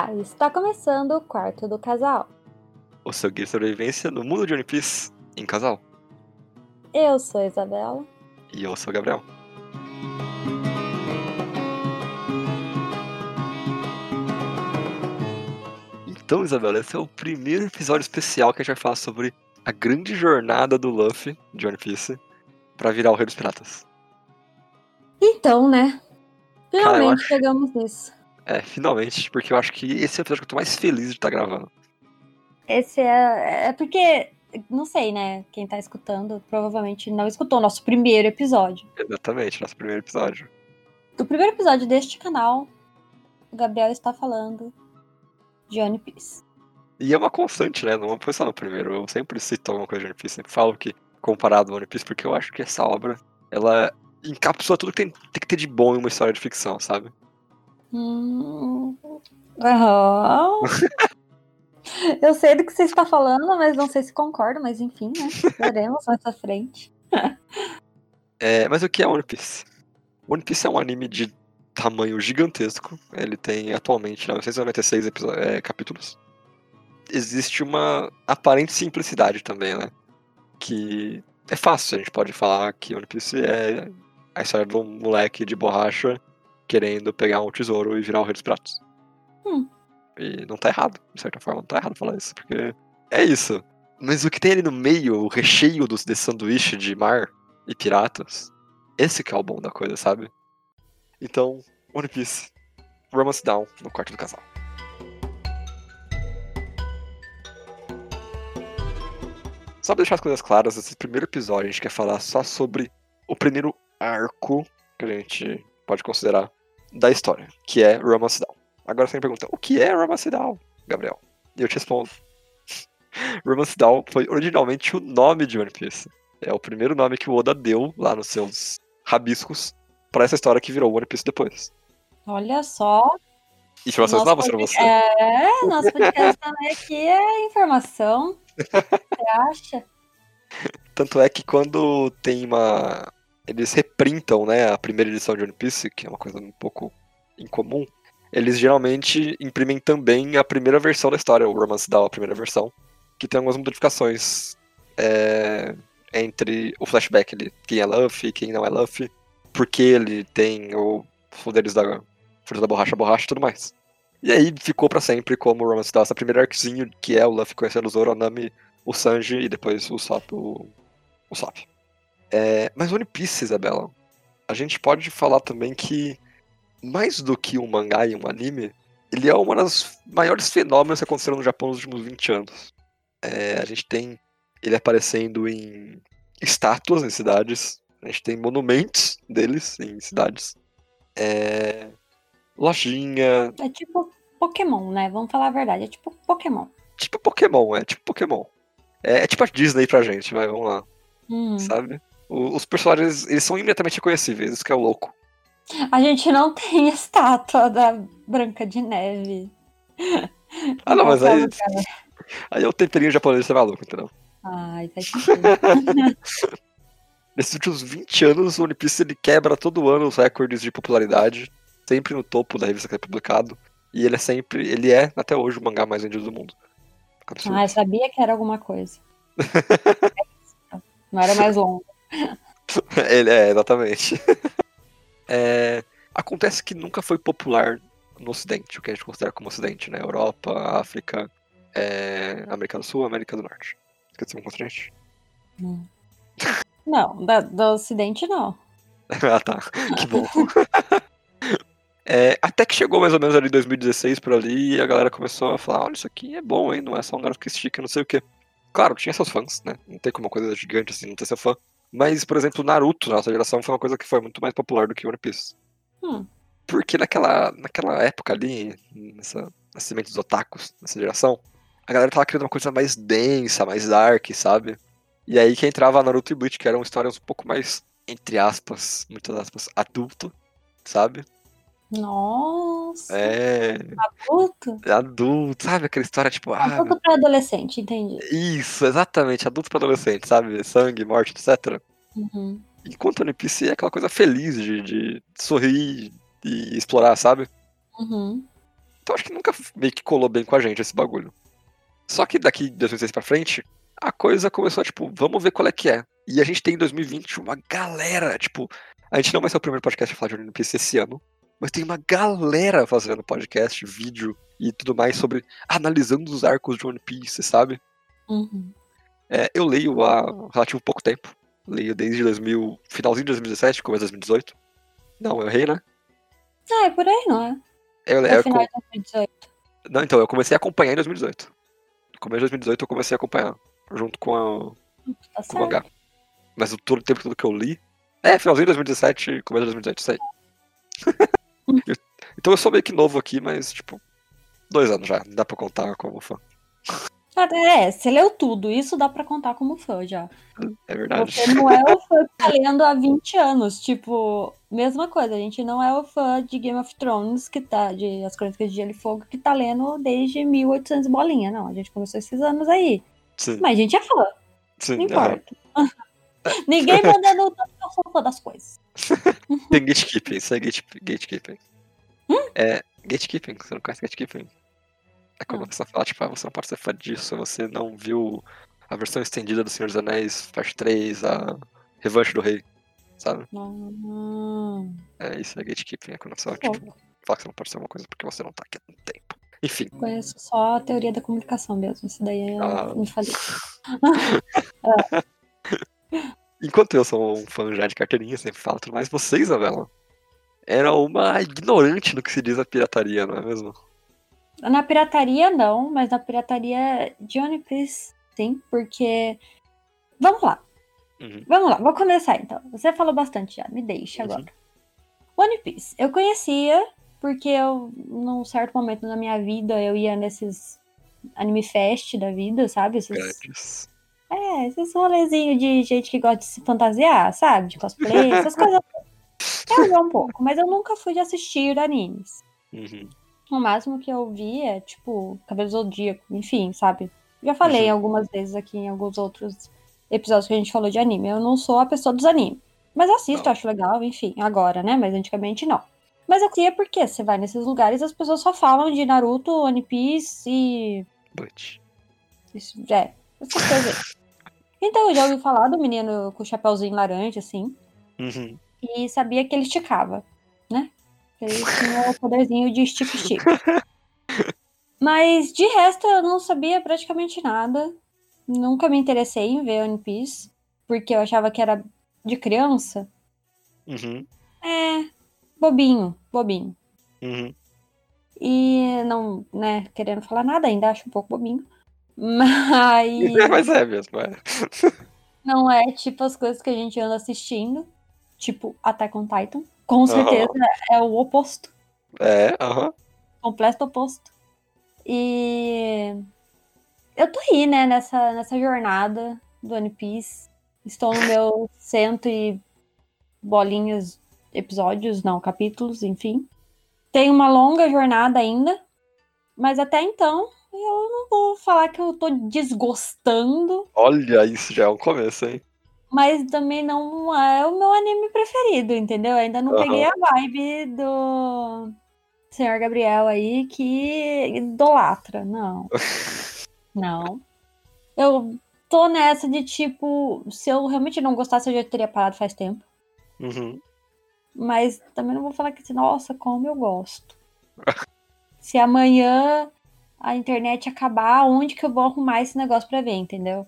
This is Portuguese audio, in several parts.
Olá, está começando o quarto do casal. O seu guia de sobrevivência no mundo de One Piece em casal. Eu sou a Isabela. E eu sou o Gabriel. Então, Isabela, esse é o primeiro episódio especial que a gente vai falar sobre a grande jornada do Luffy de One Piece pra virar o Rei dos Piratas. Então, né? Cara, Finalmente acho- chegamos nisso. É, finalmente, porque eu acho que esse é o episódio que eu tô mais feliz de estar gravando. Esse é. É porque. Não sei, né? Quem tá escutando provavelmente não escutou o nosso primeiro episódio. Exatamente, nosso primeiro episódio. Do primeiro episódio deste canal, o Gabriel está falando de One Piece. E é uma constante, né? Não foi só no primeiro. Eu sempre cito alguma coisa de One Piece. Sempre falo que, comparado ao One Piece, porque eu acho que essa obra, ela encapsula tudo que tem, tem que ter de bom em uma história de ficção, sabe? Hum. Aham. Eu sei do que você está falando, mas não sei se concordo, mas enfim, né? Veremos mais pra frente. É, mas o que é One Piece? One Piece é um anime de tamanho gigantesco. Ele tem atualmente 996 episo- é, capítulos. Existe uma aparente simplicidade também, né? Que é fácil, a gente pode falar que One Piece é a história de um moleque de borracha querendo pegar um tesouro e virar o rei dos pratos. Hum. E não tá errado, de certa forma, não tá errado falar isso, porque é isso. Mas o que tem ali no meio, o recheio dos, desse sanduíche de mar e piratas, esse que é o bom da coisa, sabe? Então, One Piece, Romance Down no quarto do casal. Só pra deixar as coisas claras, esse primeiro episódio a gente quer falar só sobre o primeiro arco que a gente pode considerar da história, que é Romance Down. Agora você me pergunta, o que é Romance Down, Gabriel? E eu te respondo. Romance Down foi originalmente o nome de One Piece. É o primeiro nome que o Oda deu lá nos seus rabiscos pra essa história que virou One Piece depois. Olha só. Informações novas pra você. É, nosso podcast também aqui é informação. Você acha? Tanto é que quando tem uma. Eles reprintam, né, a primeira edição de One Piece, que é uma coisa um pouco incomum. Eles geralmente imprimem também a primeira versão da história, o Romance Down, a primeira versão, que tem algumas modificações é, entre o flashback ali, quem é Luffy, quem não é Luffy, porque ele tem os poderes da fruta da borracha, borracha e tudo mais. E aí ficou pra sempre como o Romance Down, essa primeira arquezinho que é o Luffy conhecendo o Zoro, o Nami, o Sanji e depois o Sop, o, o Sop. É, mas One Piece, Isabela, a gente pode falar também que mais do que um mangá e um anime, ele é uma das maiores fenômenos que aconteceram no Japão nos últimos 20 anos. É, a gente tem ele aparecendo em estátuas em cidades, a gente tem monumentos deles em cidades, é, lojinha, É tipo Pokémon, né? Vamos falar a verdade. É tipo Pokémon. tipo Pokémon, é tipo Pokémon. É, é tipo a Disney pra gente, vai, vamos lá, Hum. sabe? Os personagens, eles são imediatamente reconhecíveis, isso que é o louco. A gente não tem estátua da Branca de Neve. Ah, não, mas aí, aí é o temperinho japonês ser maluco, entendeu? Ai, sentido. Nesses últimos 20 anos, o One Piece ele quebra todo ano os recordes de popularidade, sempre no topo da revista que é publicado. E ele é sempre, ele é até hoje o mangá mais vendido do mundo. Absurdo. ah, eu sabia que era alguma coisa. Não era mais longo. ele é, exatamente. É, acontece que nunca foi popular no Ocidente, o que a gente considera como Ocidente, né? Europa, África, é, América do Sul, América do Norte. Esqueci um continente? Não, da- do Ocidente não. ah, tá. Que bom. É, até que chegou mais ou menos ali em 2016 por ali e a galera começou a falar: olha, isso aqui é bom, hein? Não é só um garoto que estica, não sei o quê. Claro, tinha seus fãs, né? Não tem como uma coisa gigante assim não ter seu fã. Mas, por exemplo, Naruto, na nossa geração, foi uma coisa que foi muito mais popular do que One Piece. Hum. Porque naquela, naquela época ali, nessa nascimento dos otakus, nessa geração, a galera tava querendo uma coisa mais densa, mais dark, sabe? E aí que entrava Naruto e Bleach, que eram histórias um pouco mais, entre aspas, muitas aspas, adulto, sabe? Nossa. É, Adulto? adulto, sabe? Aquela história tipo, ah, Adulto pra adolescente, entendi. isso, exatamente, adulto pra adolescente, sabe? Sangue, morte, etc. Uhum. Enquanto One Piece é aquela coisa feliz de, de sorrir e explorar, sabe? Uhum. Então acho que nunca meio que colou bem com a gente esse bagulho. Só que daqui de 2006 pra frente, a coisa começou, tipo, vamos ver qual é que é. E a gente tem em 2020 uma galera, tipo, a gente não vai ser o primeiro podcast a falar de One Piece esse ano, mas tem uma galera fazendo podcast, vídeo e tudo mais sobre analisando os arcos de One Piece, sabe? Uhum. É, eu leio há relativo pouco tempo. Leio desde 2000, finalzinho de 2017, começo de 2018. Não, eu errei, né? Ah, é por aí, não é? Eu, É eu, o final de 2018. não, então, eu comecei a acompanhar em 2018. No começo de 2018 eu comecei a acompanhar, junto com, a, Tá com o mangá. Mas o todo o tempo todo que eu li. É, finalzinho de 2017, começo de 2018, isso aí. Então eu sou meio que novo aqui, mas, tipo, dois anos já, dá pra contar como fã. Ah, É, você leu tudo, isso dá pra contar como fã já. É verdade. Você não é o fã que tá lendo há 20 anos. Tipo, mesma coisa, a gente não é o fã de Game of Thrones, que tá, de As Crônicas de Gelo e Fogo, que tá lendo desde 1800 bolinha. Não, a gente começou esses anos aí. Sim, Mas a gente é fã, sim. não importa. Ninguém mandando o eu fã das coisas. Tem gatekeeping, isso é gate, gatekeeping. Hum? É, gatekeeping, você não conhece gatekeeping? É quando a pessoa fala, tipo, ah, você não pode ser fã disso, você não viu a versão estendida do Senhor dos Anéis, parte 3, a Revanche do Rei, sabe? Hum, É isso, é gatekeeping, é quando a pessoa, tipo, fala que você não pode ser uma coisa porque você não tá aqui há tanto tempo. Enfim, conheço só a teoria da comunicação mesmo. Isso daí eu Ah. me falei. enquanto eu sou um fã já de carteirinha, sempre falo tudo mais, você, Isabela, era uma ignorante no que se diz a pirataria, não é mesmo? Na pirataria, não, mas na pirataria de One Piece, sim, porque. Vamos lá. Uhum. Vamos lá, vou começar então. Você falou bastante já, me deixa Uhum. agora. One Piece. Eu conhecia porque eu, num certo momento da minha vida, eu ia nesses anime fest da vida, sabe? Esses. É, esses rolezinhos de gente que gosta de se fantasiar, sabe? De cosplay, essas coisas. Eu ia um pouco, mas eu nunca fui de assistir animes. Uhum. O máximo que eu vi é, tipo, Cabelo Zodíaco, enfim, sabe? Já falei Uhum. algumas vezes aqui em alguns outros episódios que a gente falou de anime. Eu não sou a pessoa dos animes. Mas assisto, Não. acho legal, enfim, agora, né? Mas antigamente não. Mas eu queria porque você vai nesses lugares as pessoas só falam de Naruto, One Piece e. But. Isso, é, essas coisas. Então eu já ouvi falar do menino com o chapéuzinho laranja, assim. Uhum. E sabia que ele esticava, né? Ele tinha o poderzinho de estica-estica. Mas de resto eu não sabia praticamente nada. Nunca me interessei em ver One Piece, porque eu achava que era de criança. Uhum. É, bobinho, bobinho. Uhum. E não, né, querendo falar nada ainda, acho um pouco bobinho. Mas É, mas é mesmo, é. não é tipo as coisas que a gente anda assistindo, tipo Attack on Titan. Com certeza é o oposto. É, aham. completo oposto. E eu tô aí, né, nessa, nessa jornada do One Piece. Estou no meu cento e bolinhas episódios, não, capítulos, enfim. Tem uma longa jornada ainda, mas até então vou falar que eu tô desgostando, Olha, isso já é um começo, hein? mas também não é o meu anime preferido, entendeu? Eu ainda não Aham. peguei a vibe do senhor Gabriel aí que idolatra. Não. Não. Eu tô nessa de tipo, se eu realmente não gostasse, eu já teria parado faz tempo. Uhum. Mas também não vou falar que assim, nossa, como eu gosto. se amanhã a internet acabar, onde que eu vou arrumar esse negócio pra ver, entendeu?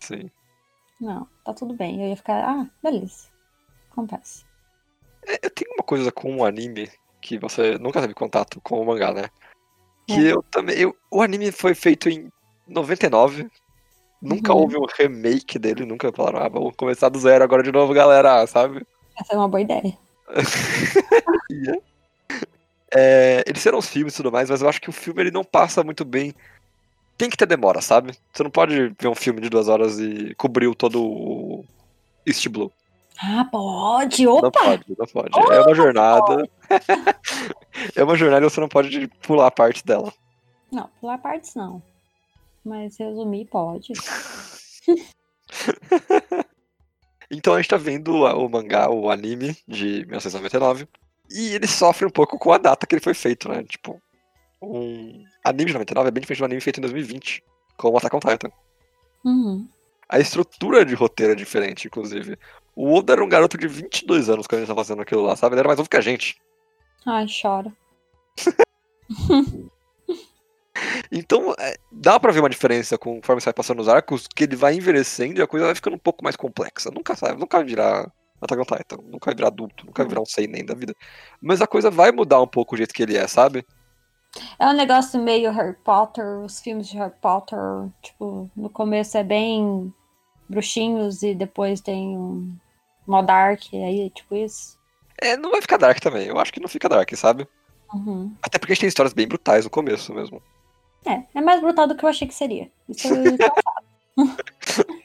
Sim. Não, tá tudo bem. Eu ia ficar, ah, beleza. Acontece. É, Eu tenho uma coisa com o anime que você nunca teve contato com o mangá, né? Que É. eu também. Eu, o anime foi feito em 99. Nunca Uhum. houve um remake dele, nunca falaram, ah, vamos começar do zero agora de novo, galera, sabe? Essa é uma boa ideia. É, eles serão os filmes e tudo mais, mas eu acho que o filme ele não passa muito bem. Tem que ter demora, sabe? Você não pode ver um filme de duas horas e cobriu todo o East Blue. Ah, pode! Não Opa! pode, não pode. é uma jornada. é uma jornada e você não pode pular a parte dela. Não, pular partes não. Mas resumir pode. Então a gente tá vendo o mangá, o anime de 1999. E ele sofre um pouco com a data que ele foi feito, né? Tipo, um anime de 99 é bem diferente do anime feito em 2020, como Attack on Titan. Uhum. A estrutura de roteiro é diferente, inclusive. O Oda era um garoto de 22 anos quando ele estava fazendo aquilo lá, sabe? Ele era mais novo que a gente. Ai, chora. Então, é, dá pra ver uma diferença conforme você vai passando os arcos, que ele vai envelhecendo e a coisa vai ficando um pouco mais complexa. Nunca sabe, nunca virar Attack on Titan, nunca vai virar adulto, nunca vai virar um seinen da vida. Mas a coisa vai mudar um pouco o jeito que ele é, sabe? É um negócio meio Harry Potter, os filmes de Harry Potter, tipo, no começo é bem bruxinhos e depois tem um mó dark, aí tipo isso. É, não vai ficar dark também. Eu acho que não fica dark, sabe? Uhum. Até porque a gente tem histórias bem brutais no começo mesmo. É, é mais brutal do que eu achei que seria. Isso eu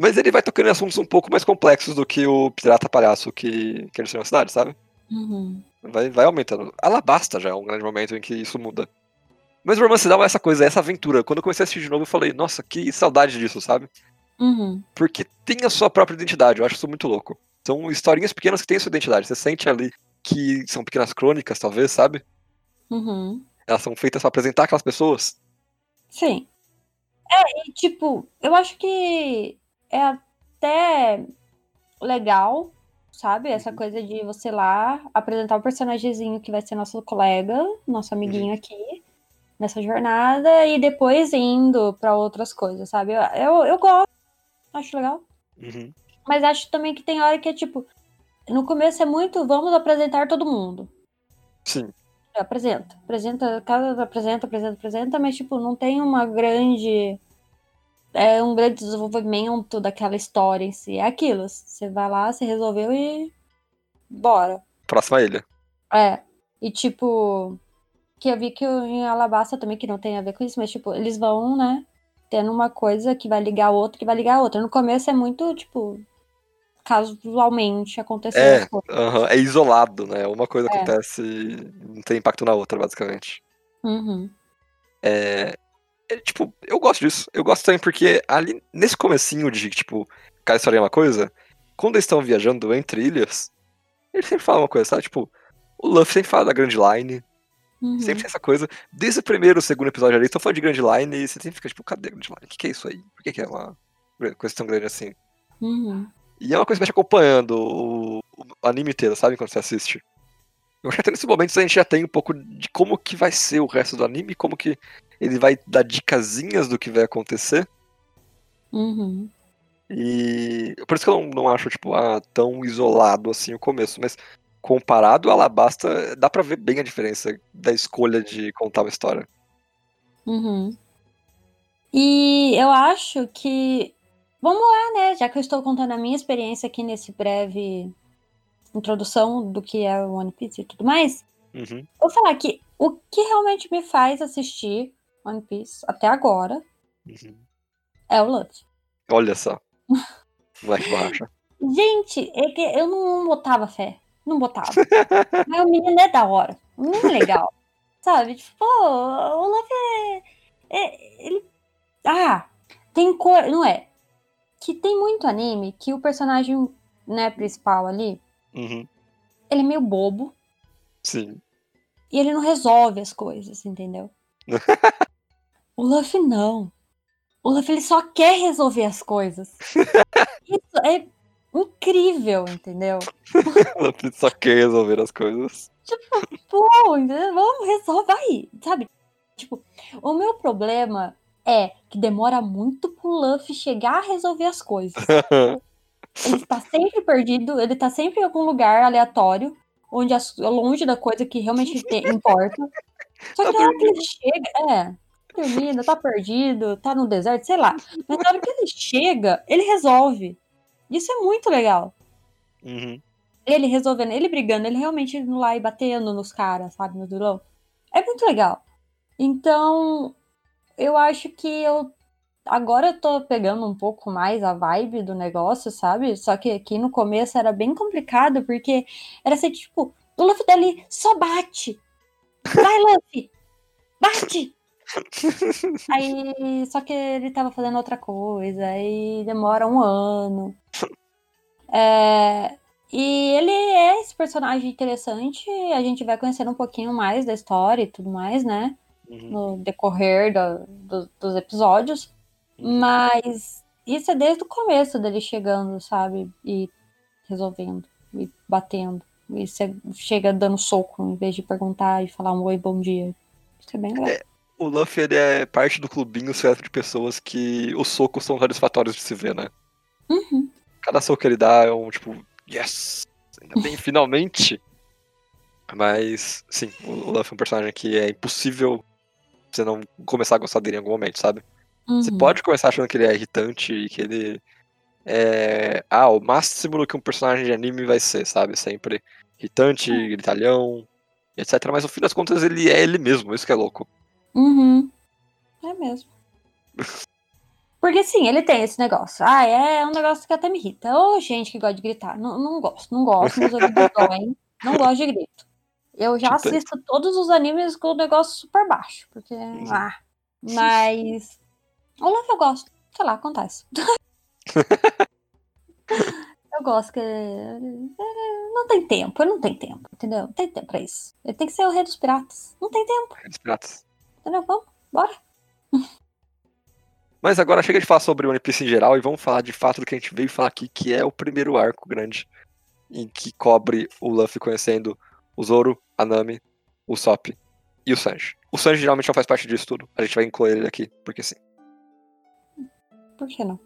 Mas ele vai tocando em assuntos um pouco mais complexos do que o pirata palhaço que, que ele na cidade, sabe? uhum. Vai, vai aumentando. Alabasta já é um grande momento em que isso muda. Mas o Romance dá essa coisa, essa aventura. Quando eu comecei a assistir de novo, eu falei, nossa, que saudade disso, sabe? Uhum. Porque tem a sua própria identidade, eu acho isso muito louco. São historinhas pequenas que têm a sua identidade. Você sente ali que são pequenas crônicas, talvez, sabe? Uhum. Elas são feitas pra apresentar aquelas pessoas. Sim. É, e tipo, eu acho que é até legal, sabe? Essa coisa de você lá apresentar o personagemzinho que vai ser nosso colega, nosso amiguinho aqui, nessa jornada, e depois indo pra outras coisas, sabe? Eu, eu, eu gosto, acho legal. Uhum. Mas acho também que tem hora que é tipo. No começo é muito, vamos apresentar todo mundo. Sim. Apresenta, apresenta, cada apresenta, apresenta, apresenta, mas tipo, não tem uma grande. É um grande desenvolvimento daquela história em si. É aquilo. Você vai lá, você resolveu e. Bora. Próxima ilha. É. E tipo. Que eu vi que em Alabasta também, que não tem a ver com isso, mas tipo, eles vão, né? Tendo uma coisa que vai ligar a outra, que vai ligar a outra. No começo é muito, tipo. Casualmente acontecendo É, é isolado, né? Uma coisa É. acontece e não tem impacto na outra, basicamente. Uhum. É, é, tipo, eu gosto disso. Eu gosto também porque ali, nesse comecinho de, tipo, cada história é uma coisa, quando eles estão viajando entre ilhas, eles sempre falam uma coisa, sabe? Tipo, o Luffy sempre fala da Grand Line, Uhum. sempre tem essa coisa. Desde o primeiro, segundo episódio ali, estão falando de Grand Line e você sempre fica, tipo, cadê a Grand Line? O que, que é isso aí? Por que, que é uma coisa tão grande assim? Uhum. E é uma coisa que vai te acompanhando o, o anime inteiro, sabe? Quando você assiste. Eu acho que até nesse momento a gente já tem um pouco de como que vai ser o resto do anime, como que ele vai dar dicasinhas do que vai acontecer. Uhum. E por isso que eu não, não acho, tipo, ah, tão isolado assim o começo, mas comparado a Alabasta, dá pra ver bem a diferença da escolha de contar uma história. Uhum. E eu acho que. Vamos lá, né? Já que eu estou contando a minha experiência aqui nesse breve introdução do que é o One Piece e tudo mais, Uhum. vou falar que o que realmente me faz assistir One Piece até agora Uhum. é o Luffy. Olha só. Moleque borracha. Gente, é que eu não botava fé. Não botava. Mas o menino é da hora. O menino é legal. Sabe? Tipo, pô, o Luffy é, é- Ele. Ah, tem cor. Não é? Que tem muito anime que o personagem né, principal ali, Uhum. ele é meio bobo Sim. e ele não resolve as coisas, entendeu? o Luffy não. O Luffy ele só quer resolver as coisas. Isso é incrível, entendeu? Ela só quer resolver as coisas. Pô, entendeu? vamos, resolve aí, sabe? Tipo, o meu problema é que demora muito pro Luffy chegar a resolver as coisas. Ele tá sempre perdido, ele tá sempre em algum lugar aleatório, onde as- longe da coisa que realmente te- importa. Só Tá que na hora que ele chega, é, dormindo, tá perdido, tá no deserto, sei lá. Mas na hora que ele chega, ele resolve. Isso é muito legal. Uhum. Ele resolvendo, ele brigando, ele realmente indo lá e batendo nos caras, sabe, no vilão. É muito legal. Então, eu acho que eu. Agora eu tô pegando um pouco mais a vibe do negócio, sabe? Só que aqui no começo era bem complicado, porque era assim, tipo, o Luffy dali só bate. Vai, Luffy! Bate! Aí, só que ele tava fazendo outra coisa, aí demora um ano. É, e ele é esse personagem interessante, a gente vai conhecendo um pouquinho mais da história e tudo mais, né? Uhum. No decorrer da- do- dos episódios. Uhum. Mas isso é desde o começo dele chegando, sabe? E resolvendo, e batendo. E você chega dando soco em vez de perguntar e falar um oi, bom dia. Isso é bem legal. O Luffy ele é parte do clubinho certo de pessoas que os socos são satisfatórios de se ver, né? Uhum. Cada soco que ele dá é um tipo, yes! Ainda bem, finalmente! Mas, sim, o Luffy é um personagem que é impossível você não começar a gostar dele em algum momento, sabe? Você Uhum. pode começar achando que ele é irritante e que ele é. Ah, o máximo do que um personagem de anime vai ser, sabe? Sempre irritante, gritalhão, etc. Mas no fim das contas ele é ele mesmo, isso que é louco. Uhum. É mesmo. Porque sim, ele tem esse negócio. Ah, é um negócio que até me irrita. Ô, gente que gosta de gritar. Não, não gosto, não gosto, meus ouvidos doem. Não gosto de grito. Eu já entendo. assisto todos os animes com o negócio super baixo. Porque. Ah. Mas. O Luffy eu gosto. Sei lá, acontece. eu gosto que. Não tem tempo, ele não tem tempo, entendeu? Não tem tempo pra isso. Ele tem que ser o rei dos piratas. Não tem tempo, Os piratas. Entendeu? Vamos, bora. Mas agora chega de falar sobre One Piece em geral e vamos falar de fato do que a gente veio falar aqui, que é o primeiro arco grande em que cobre o Luffy conhecendo o Zoro, a Nami, o Sop e o Sanji. O Sanji geralmente não faz parte disso tudo. A gente vai incluir ele aqui, porque sim. Por que não?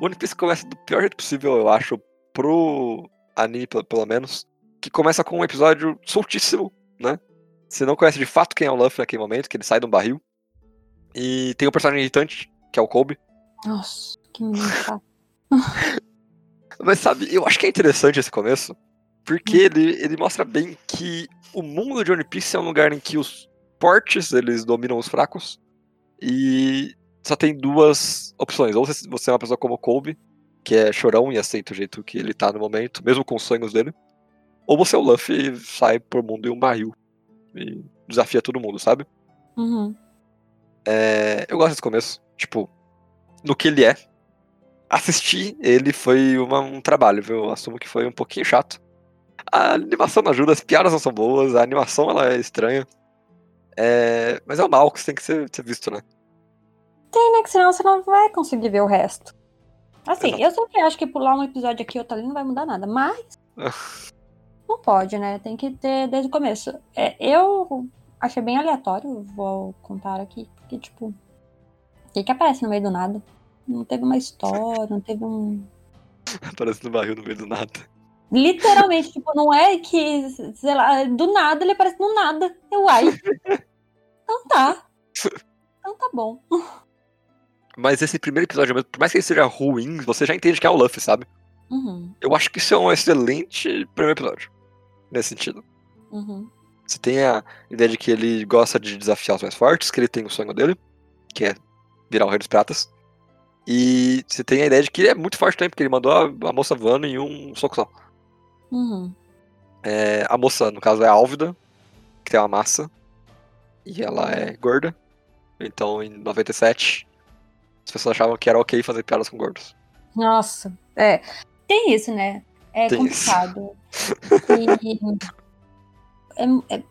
O One Piece começa do pior jeito possível, eu acho, pro anime, pelo, menos. Que começa com um episódio soltíssimo, né? Você não conhece de fato quem é o Luffy naquele momento, que ele sai de um barril. E tem um personagem irritante, que é o Kobe. Nossa, que menino. Mas sabe, eu acho que é interessante esse começo, porque ele, ele mostra bem que o mundo de One Piece é um lugar em que os fortes, eles dominam os fracos, e só tem duas opções. Ou você, você é uma pessoa como o Kobe, que é chorão e aceita o jeito que ele tá no momento, mesmo com os sonhos dele, ou você é o Luffy e sai pro mundo em um barril e desafia todo mundo, sabe? Uhum. É, eu gosto desse começo. Tipo, no que ele é. Assistir ele foi uma- um trabalho, viu? Eu assumo que foi um pouquinho chato. A animação não ajuda, as piadas não são boas, a animação ela é estranha. É, mas é o mal que tem que ser, ser visto, né? Tem, né? Que senão você não vai conseguir ver o resto. Assim, Exato. eu sempre acho que pular um episódio aqui ou ali não vai mudar nada, mas. não pode, né? Tem que ter desde o começo. É, eu achei bem aleatório, vou contar aqui, porque, tipo. O que, que aparece no meio do nada? Não teve uma história, não teve um. Aparece no barril no meio do nada. Literalmente, tipo, não é que, sei lá, do nada ele aparece do nada. Eu, ai. Então tá. Então tá bom. Mas esse primeiro episódio, mesmo, por mais que ele seja ruim, você já entende que é o Luffy, sabe? Uhum, Eu acho que isso é um excelente primeiro episódio. Nesse sentido. uhum, Você tem a ideia de que ele gosta de desafiar os mais fortes, que ele tem o sonho dele, que é virar o Rei dos Pratas. E você tem a ideia de que ele é muito forte também, porque ele mandou a, a moça voando em um soco só. uhum. É, a moça, no caso, é a Álvida, que tem uma massa. E ela é gorda. Então, em 97, as pessoas achavam que era ok fazer piadas com gordos. Nossa, é. Tem isso, né? É Tem complicado. E, é- é-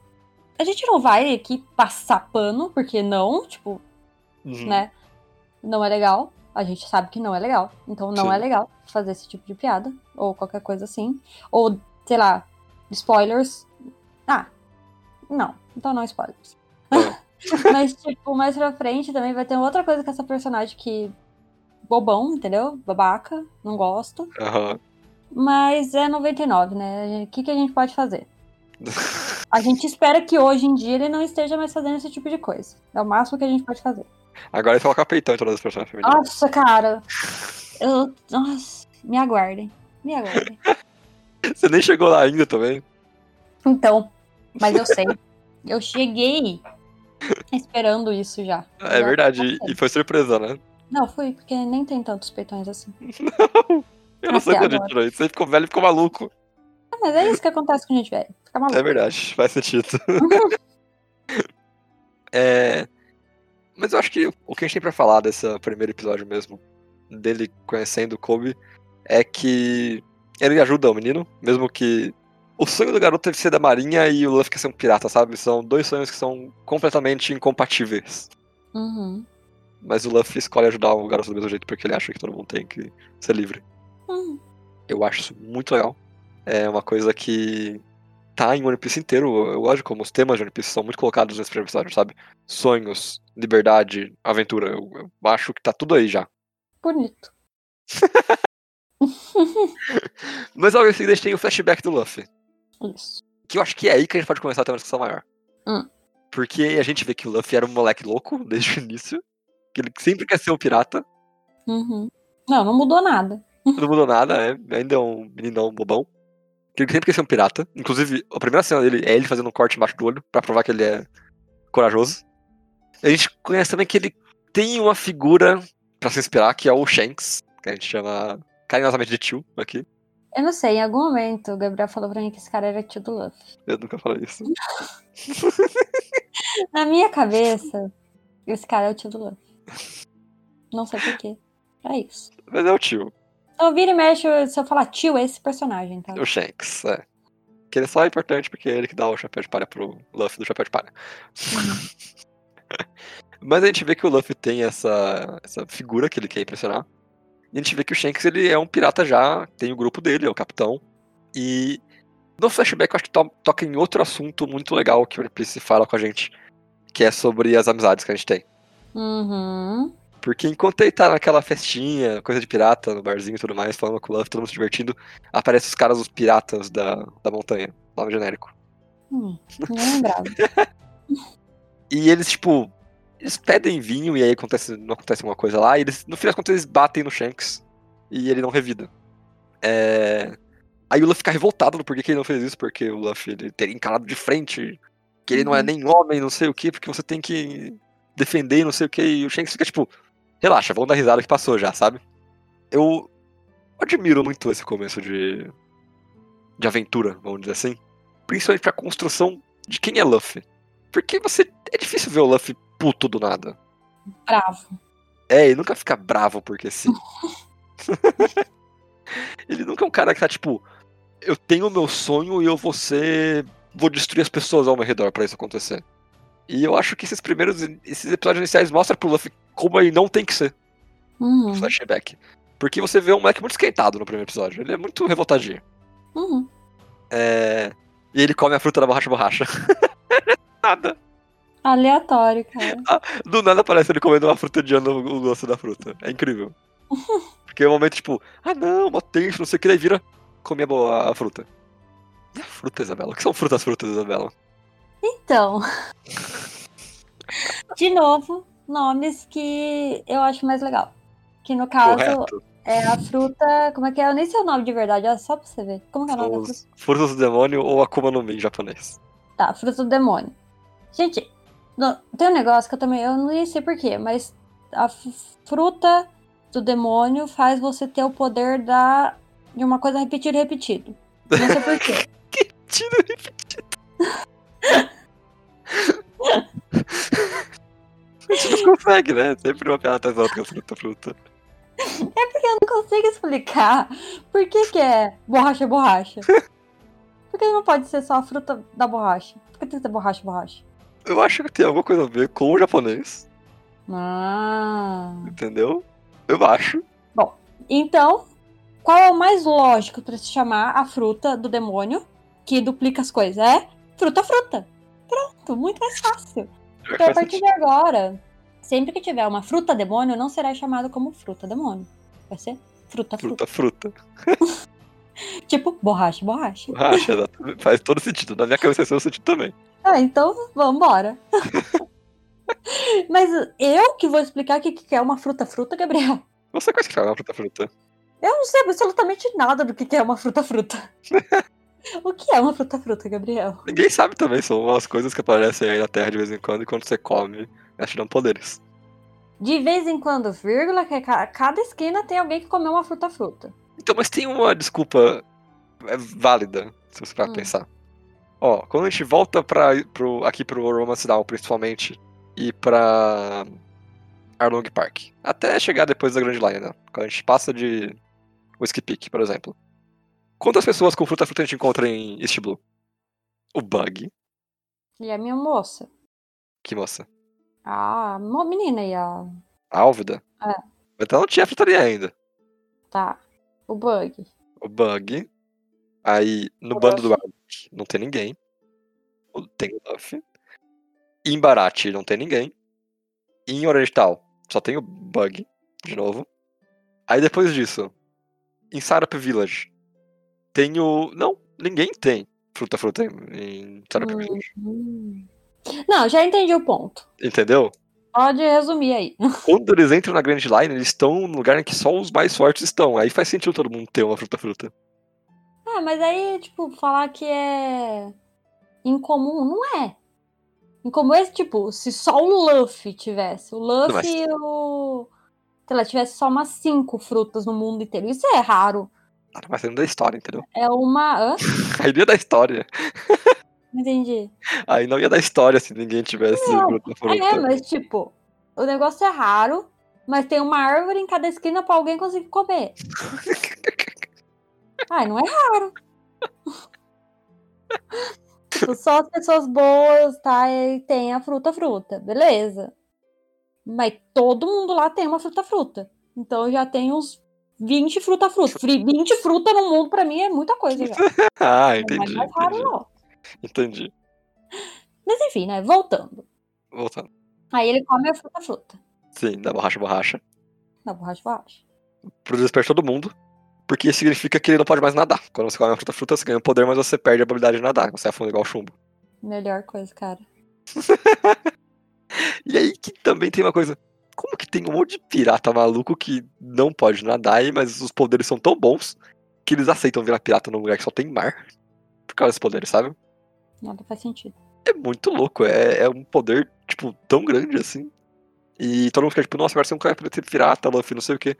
a gente não vai aqui passar pano, porque não, tipo, Uhum. né? Não é legal. A gente sabe que não é legal. Então não Sim. é legal fazer esse tipo de piada. Ou qualquer coisa assim. Ou, sei lá, spoilers. Ah, não. Então não spoilers. Mas, tipo, mais pra frente também vai ter outra coisa com essa personagem que. Bobão, entendeu? Babaca, não gosto. Aham. Mas é 99, né? O que, que a gente pode fazer? A gente espera que hoje em dia ele não esteja mais fazendo esse tipo de coisa. É o máximo que a gente pode fazer. Agora ele coloca peitão em todas as personagens femininas. Nossa, cara. Eu. Nossa, me aguardem. Me aguardem. Você nem chegou lá ainda também. Então, mas eu sei. Eu cheguei esperando isso já. É Já verdade, passei. e foi surpresa, né? Não, fui, porque nem tem tantos peitões assim. Eu não sei agora. tirou isso. Você ficou velho e ficou maluco. Ah, mas é isso que acontece com gente velha. Fica maluco. É verdade, faz sentido. É, Mas eu acho que o que a gente tem pra falar desse primeiro episódio mesmo, dele conhecendo o Kobe, é que ele ajuda o menino, mesmo que o sonho do garoto deve ser da marinha e o Luffy quer ser um pirata, sabe? São dois sonhos que são completamente incompatíveis. Uhum. Mas o Luffy escolhe ajudar o garoto do mesmo jeito porque ele acha que todo mundo tem que ser livre. Uhum. Eu acho isso muito legal. É uma coisa que tá em One Piece inteiro. Eu de como os temas de One Piece são muito colocados nesse primeiro episódio, sabe? Sonhos, liberdade, aventura. Eu, eu acho que tá tudo aí já. Bonito. Mas logo em seguida a gente tem o flashback do Luffy. Isso. Que eu acho que é aí que a gente pode começar a ter uma discussão maior. Hum. Porque a gente vê que o Luffy era um moleque louco desde o início. Que ele sempre quer ser um pirata. Uhum. Não, não mudou nada. Não mudou nada, é. Ainda é um meninão bobão. Que ele sempre quer ser um pirata. Inclusive, a primeira cena dele é ele fazendo um corte embaixo do olho pra provar que ele é corajoso. A gente conhece também que ele tem uma figura pra se inspirar, que é o Shanks, que a gente chama carinhosamente de tio aqui. Eu não sei, em algum momento o Gabriel falou pra mim que esse cara era tio do Luffy. Eu nunca falei isso. Na minha cabeça, esse cara é o tio do Luffy. Não sei porquê. É isso. Mas é o tio. Então vira e mexe, se eu falar tio, é esse personagem, tá? O Shanks, é. Que ele só é importante porque é ele que dá o chapéu de palha pro Luffy do chapéu de palha. Mas a gente vê que o Luffy tem essa, essa figura que ele quer impressionar. E a gente vê que o Shanks ele é um pirata já, tem o grupo dele, é o capitão. E no flashback eu acho que to toca em outro assunto muito legal que o One fala com a gente, que é sobre as amizades que a gente tem. Uhum. Porque enquanto ele tá naquela festinha, coisa de pirata, no barzinho e tudo mais, falando com o Luffy, todo mundo se divertindo, aparecem os caras, os piratas da, da montanha, nome genérico. Hum, não lembrava. E eles, tipo, eles pedem vinho e aí acontece, não acontece alguma coisa lá, e eles, no final das contas eles batem no Shanks e ele não revida. É... Aí o Luffy fica revoltado no porquê que ele não fez isso, porque o Luffy ele teria encarado de frente que ele não é Uhum. nem homem, não sei o que, porque você tem que defender, não sei o que, e o Shanks fica tipo, relaxa, vamos dar risada que passou já, sabe? Eu admiro muito esse começo de, de aventura, vamos dizer assim. Principalmente pra construção de quem é Luffy. Porque você. É difícil ver o Luffy puto do nada. Bravo. É, ele nunca fica bravo porque sim. ele nunca é um cara que tá tipo, eu tenho o meu sonho e eu vou ser. vou destruir as pessoas ao meu redor pra isso acontecer. E eu acho que esses primeiros. esses episódios iniciais mostram pro Luffy como ele não tem que ser Uhum. flashback. Porque você vê um moleque muito esquentado no primeiro episódio. Ele é muito revoltadinho. Uhum. É... E ele come a fruta da borracha borracha. nada. Aleatório, cara. Do nada parece ele comendo uma fruta de ano o gosto da fruta. É incrível. Porque é um momento tipo, ah não, mó tenso, não sei o que, daí vira comer a, a fruta. E a fruta, Isabela? O que são frutas frutas, Isabela? Então. De novo, nomes que eu acho mais legal. Que no caso Correto. é a fruta. Como é que é? Eu nem sei o nome de verdade, é só pra você ver. Como que é o nome da fruta? os frutas do demônio ou Akuma no Mi em japonês. Tá, fruta do demônio. Gente, no- tem um negócio que eu também. Eu não sei porquê, mas a fruta do demônio faz você ter o poder da, de uma coisa repetida e repetido. Não sei porquê. Repetido. A gente não consegue, né? Sempre uma piada atrás da outra, fruta, fruta. Eu não consigo explicar por que, que é borracha borracha. Por que não pode ser só a fruta da borracha? Por que tem que ser borracha borracha? Eu acho que tem alguma coisa a ver com o japonês, Ah. entendeu? Eu acho. Então, qual é o mais lógico pra se chamar a fruta do demônio que duplica as coisas? É fruta fruta. Pronto, muito mais fácil. Já Então, a partir de agora, sempre que tiver uma fruta demônio, não será chamado como fruta demônio. Vai ser fruta fruta. Fruta, fruta. Tipo, borracha borracha. Borracha, exatamente. faz todo sentido. Na minha cabeça faz todo sentido também. Ah, então vambora. Mas eu que vou explicar o que que é uma fruta-fruta, Gabriel. Você conhece que é uma fruta, fruta? Eu não sei absolutamente nada do que que é uma fruta-fruta. o que é uma fruta-fruta, Gabriel? Ninguém sabe também, são umas coisas que aparecem aí na Terra de vez em quando, e quando você come, elas te dão poderes. De vez em quando, vírgula, que ca- cada esquina tem alguém que comeu uma fruta-fruta. Então, mas tem uma desculpa é, válida, se você pra Hum. pensar. Ó, quando a gente volta pra, pro, aqui pro Romance Down, principalmente, e pra Arlong Park. Até chegar depois da Grand Line, né? Quando a gente passa de Whiskey Peak, por exemplo. Quantas pessoas com fruta fruta a gente encontra em East Blue? O Bug. E a minha moça? Que moça? A mo- menina aí, a. A Álvida? É. Então não tinha frutaria ainda. Tá. O bug. O Bug. Aí, no O bando do. Arlong, não tem ninguém. Tem o Luffy. Em Barate, não tem ninguém. E em Oriental, só tem o Bug, de novo. Aí depois disso, em Sarup Village, tem o... Não, ninguém tem fruta fruta em Sarup Hum. Village. Não, já entendi o ponto. Entendeu? Pode resumir aí. Quando eles entram na Grand Line, eles estão no lugar em que só os mais fortes estão. Aí faz sentido todo mundo ter uma fruta-fruta. Ah, mas aí, tipo, falar que é incomum, não é. Incomum é, tipo, se só o Luffy tivesse. O Luffy mas- e o. Sei lá, tivesse só umas cinco frutas no mundo inteiro. Isso é raro. Mas sendo da história, entendeu? É uma. Hã? Aí não ia da história. Entendi. Aí não ia da história se ninguém tivesse Não, fruta-fruta. É, mas, tipo, o negócio é raro, mas tem uma árvore em cada esquina pra alguém conseguir comer. Ai, não é raro. Tipo, Só as pessoas boas, tá? E tem a fruta-fruta, beleza. Mas todo mundo lá tem uma fruta-fruta. Então eu já tenho uns 20 fruta-fruta. Fri- 20 fruta no mundo pra mim é muita coisa já. Ah, Não é entendi. raro, Entendi. não. entendi. Mas enfim, né? Voltando. Voltando. Aí ele come a fruta-fruta. Sim, da borracha borracha. Na borracha borracha. Pro desespero de todo mundo. Porque isso significa que ele não pode mais nadar. Quando você come uma fruta-fruta, você ganha um poder, mas você perde a habilidade de nadar. Você afunda igual chumbo. Melhor coisa, cara. E aí que também tem uma coisa. Como que tem um monte de pirata maluco que não pode nadar, mas os poderes são tão bons que eles aceitam virar pirata num lugar que só tem mar? Por causa desses poderes, sabe? Nada faz sentido. É muito louco. É, é um poder, tipo, tão grande assim. E todo mundo fica tipo, nossa, agora você não quer pirata, Luffy, não sei o quê.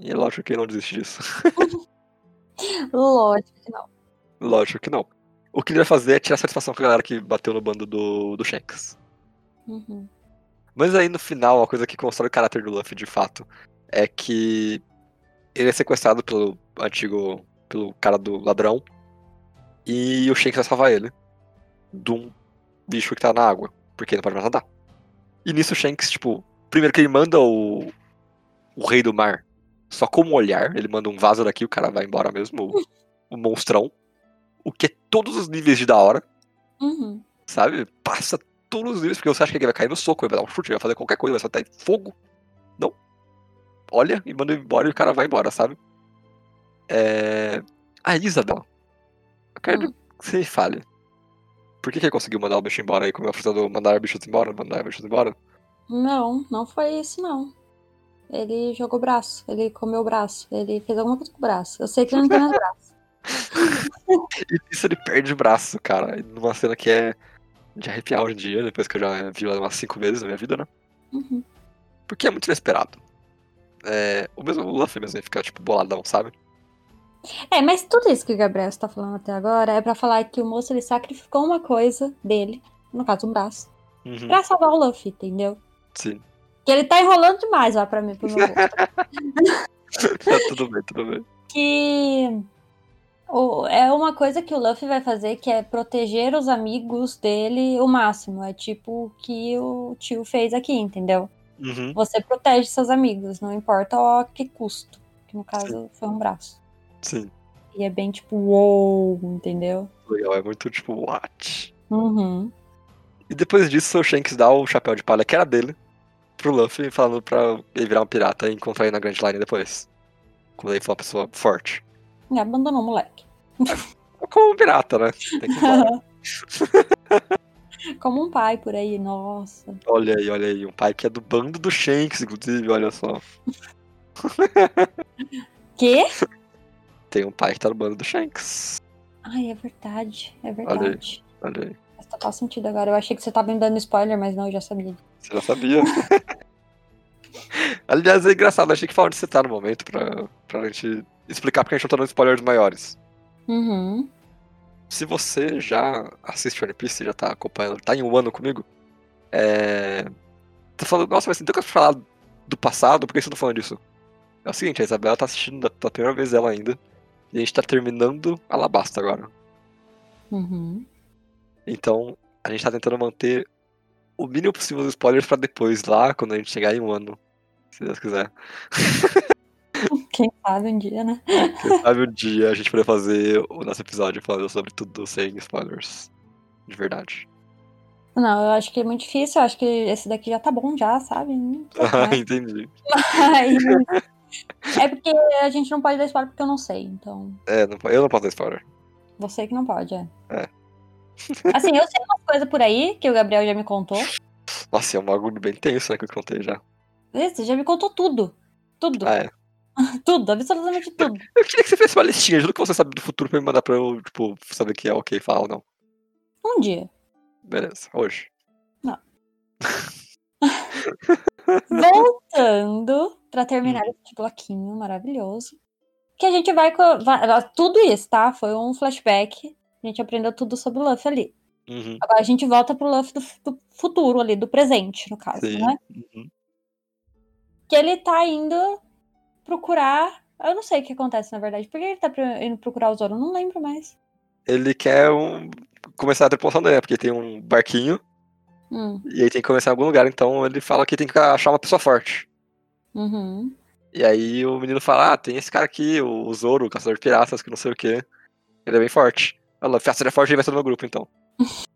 E é lógico que ele não desiste disso. Lógico que não. lógico que não. O que ele vai fazer é tirar satisfação com a galera que bateu no bando do, do Shanks. Uhum. Mas aí no final, a coisa que constrói o caráter do Luffy de fato é que ele é sequestrado pelo antigo. pelo cara do ladrão. E o Shanks vai salvar ele. De um bicho que tá na água. Porque ele não pode mais nadar. E nisso o Shanks, tipo, primeiro que ele manda o. o rei do mar só com um olhar. Ele manda um vaso daqui, o cara vai embora mesmo. O, o monstrão. O que é todos os níveis de da hora Uhum. sabe? Passa todos os níveis, porque você acha que ele vai cair no soco, ele vai dar um chute, ele vai fazer qualquer coisa, vai soltar fogo. Não. Olha e manda embora e o cara vai embora, sabe? É... A Isabel. Eu quero Hum. que você me fale. Por que, que ele conseguiu mandar o bicho embora aí, como é o mandar bichos embora, mandar bichos embora? Não, não foi isso, não. Ele jogou o braço, ele comeu o braço, ele fez alguma coisa com o braço. Eu sei que ele não tem mais braço. E isso ele perde o braço, cara. Numa cena que é de arrepiar hoje em dia, depois que eu já vi umas cinco vezes na minha vida, né? Uhum. Porque é muito inesperado. É... O mesmo Luffy mesmo, ele fica, tipo, boladão, sabe? É, mas tudo isso que o Gabriel está falando até agora é pra falar que o moço ele sacrificou uma coisa dele, no caso um braço, Uhum. pra salvar o Luffy, entendeu? Sim. Que ele tá enrolando demais, ó, pra mim, pro meu. Tá, tudo bem, tudo bem. que o- é uma coisa que o Luffy vai fazer que é proteger os amigos dele o máximo. É tipo o que o tio fez aqui, entendeu? Uhum. Você protege seus amigos, não importa a que custo. Que no caso foi um braço. Sim. E é bem tipo, uou, entendeu? Legal, é muito tipo, what? Uhum. E depois disso, o Shanks dá o chapéu de palha que era dele pro Luffy, falando pra ele virar um pirata e encontrar ele na Grand Line depois. Quando ele for uma pessoa forte. E abandonou o moleque. Como um pirata, né? Como um pai por aí, nossa. olha aí, olha aí. Um pai que é do bando do Shanks, inclusive, olha só. Quê? Tem um pai que tá no bando do Shanks. Ai, é verdade. É aí. verdade. Olha aí. Faz total sentido agora. Eu achei que você tava me dando spoiler, mas não, eu já sabia. Você já sabia. Aliás, é engraçado, achei que falava onde você tá no momento pra, pra gente explicar porque a gente não tá dando spoilers maiores. Uhum. Se você já assiste One Piece, já tá acompanhando, tá em um ano comigo, é. Tá falando, nossa, mas tem tanta coisa pra falar do passado, por que você tá falando disso? É o seguinte, a Isabela tá assistindo pela primeira vez ela ainda. E a gente tá terminando Alabasta agora. Uhum. Então, a gente tá tentando manter o mínimo possível dos spoilers pra depois, lá, quando a gente chegar em um ano. Se Deus quiser. Quem sabe um dia, né? Quem sabe um dia a gente poder fazer o nosso episódio falando sobre tudo sem spoilers. De verdade. Não, eu acho que é muito difícil. Eu acho que esse daqui já tá bom, já, sabe? Ah, entendi. Mas- É porque a gente não pode dar spoiler porque eu não sei. Então, É, eu não posso dar spoiler. você que não pode, é. É. Assim, eu sei umas coisas por aí que o Gabriel já me contou. Nossa, é um bagulho bem tenso, né, que eu contei já. Você já me contou tudo. Tudo. Ah, é. Tudo, absolutamente tudo. Eu queria que você fizesse uma listinha, juro que você sabe do futuro pra me mandar pra eu, tipo, saber que é ok falar ou não. Um dia. Beleza, hoje. Voltando pra terminar esse bloquinho maravilhoso. Que a gente vai- Tudo isso, tá? Foi um flashback. A gente aprendeu tudo sobre o Luffy ali. Uhum. Agora a gente volta pro Luffy do, do futuro ali, do presente, no caso, Sim. né? Uhum. Que ele tá indo procurar. Eu não sei o que acontece, na verdade. Por que ele tá indo procurar o Zoro? Eu não lembro mais. Ele quer um... começar a tripulação dele, né? Porque tem um barquinho Hum, e aí tem que começar em algum lugar, então ele fala que tem que achar uma pessoa forte. uhum. E aí o menino fala, ah, tem esse cara aqui, o Zoro, o caçador de piratas, que não sei o quê. Ele é bem forte. Ela, se ele é forte, ele vai ser do meu grupo, então.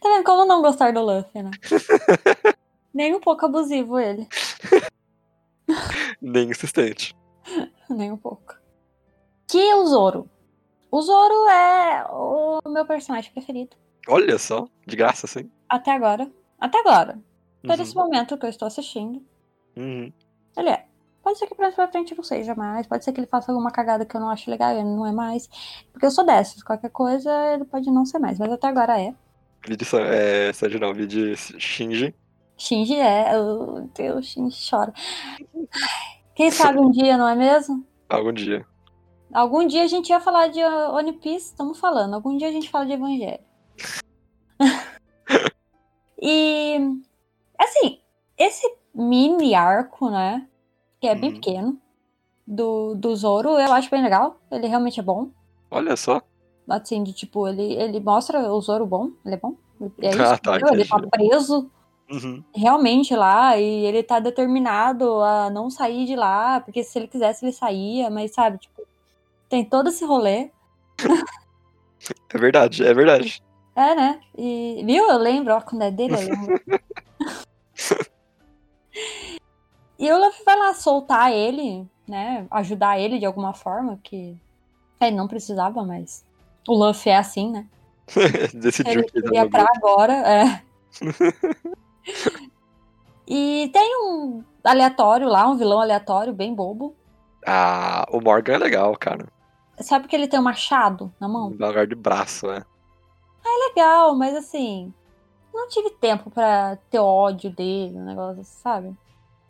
Tá vendo como não gostar do Luffy, né? Nem um pouco abusivo ele. Nem insistente. Nem um pouco. Que é o Zoro. O Zoro é o meu personagem preferido. Olha só, de graça, assim. Até agora. Até agora. Até Uhum. esse momento que eu estou assistindo. Uhum. Ele é. Pode ser que mais pra frente não seja mais. Pode ser que ele faça alguma cagada que eu não acho legal e ele não é mais. Porque eu sou dessas. Qualquer coisa ele pode não ser mais. Mas até agora é. Vídeo Sa- é, Sanji não, vídeo Shinji. Shinji é. Meu Deus, Shinji chora. Quem sabe um dia, não é mesmo? Algum dia. Algum dia a gente ia falar de One Piece, estamos falando. Algum dia a gente fala de Evangelho. e, assim, esse mini arco, né? Que é bem Uhum. pequeno, do, do Zoro, eu acho bem legal. Ele realmente é bom. Olha só. Assim, de tipo, ele, ele mostra o Zoro bom. Ele é bom. É isso, Ah, tá? Ele tá preso Uhum. realmente lá e ele tá determinado a não sair de lá, porque se ele quisesse ele saía, mas sabe, tipo, tem todo esse rolê. É verdade, é verdade. É, né? E, viu? Eu lembro, ó, quando é dele, eu lembro. e o Luffy vai lá soltar ele, né? Ajudar ele de alguma forma, que ele não precisava, mas o Luffy é assim, né? Decidiu Ele que tá pra agora, é. e tem um aleatório lá, um vilão aleatório, bem bobo. Ah, o Morgan é legal, cara. Sabe que ele tem um machado na mão? Um lugar de braço, né? Legal, mas assim, não tive tempo pra ter ódio dele, um negócio, sabe?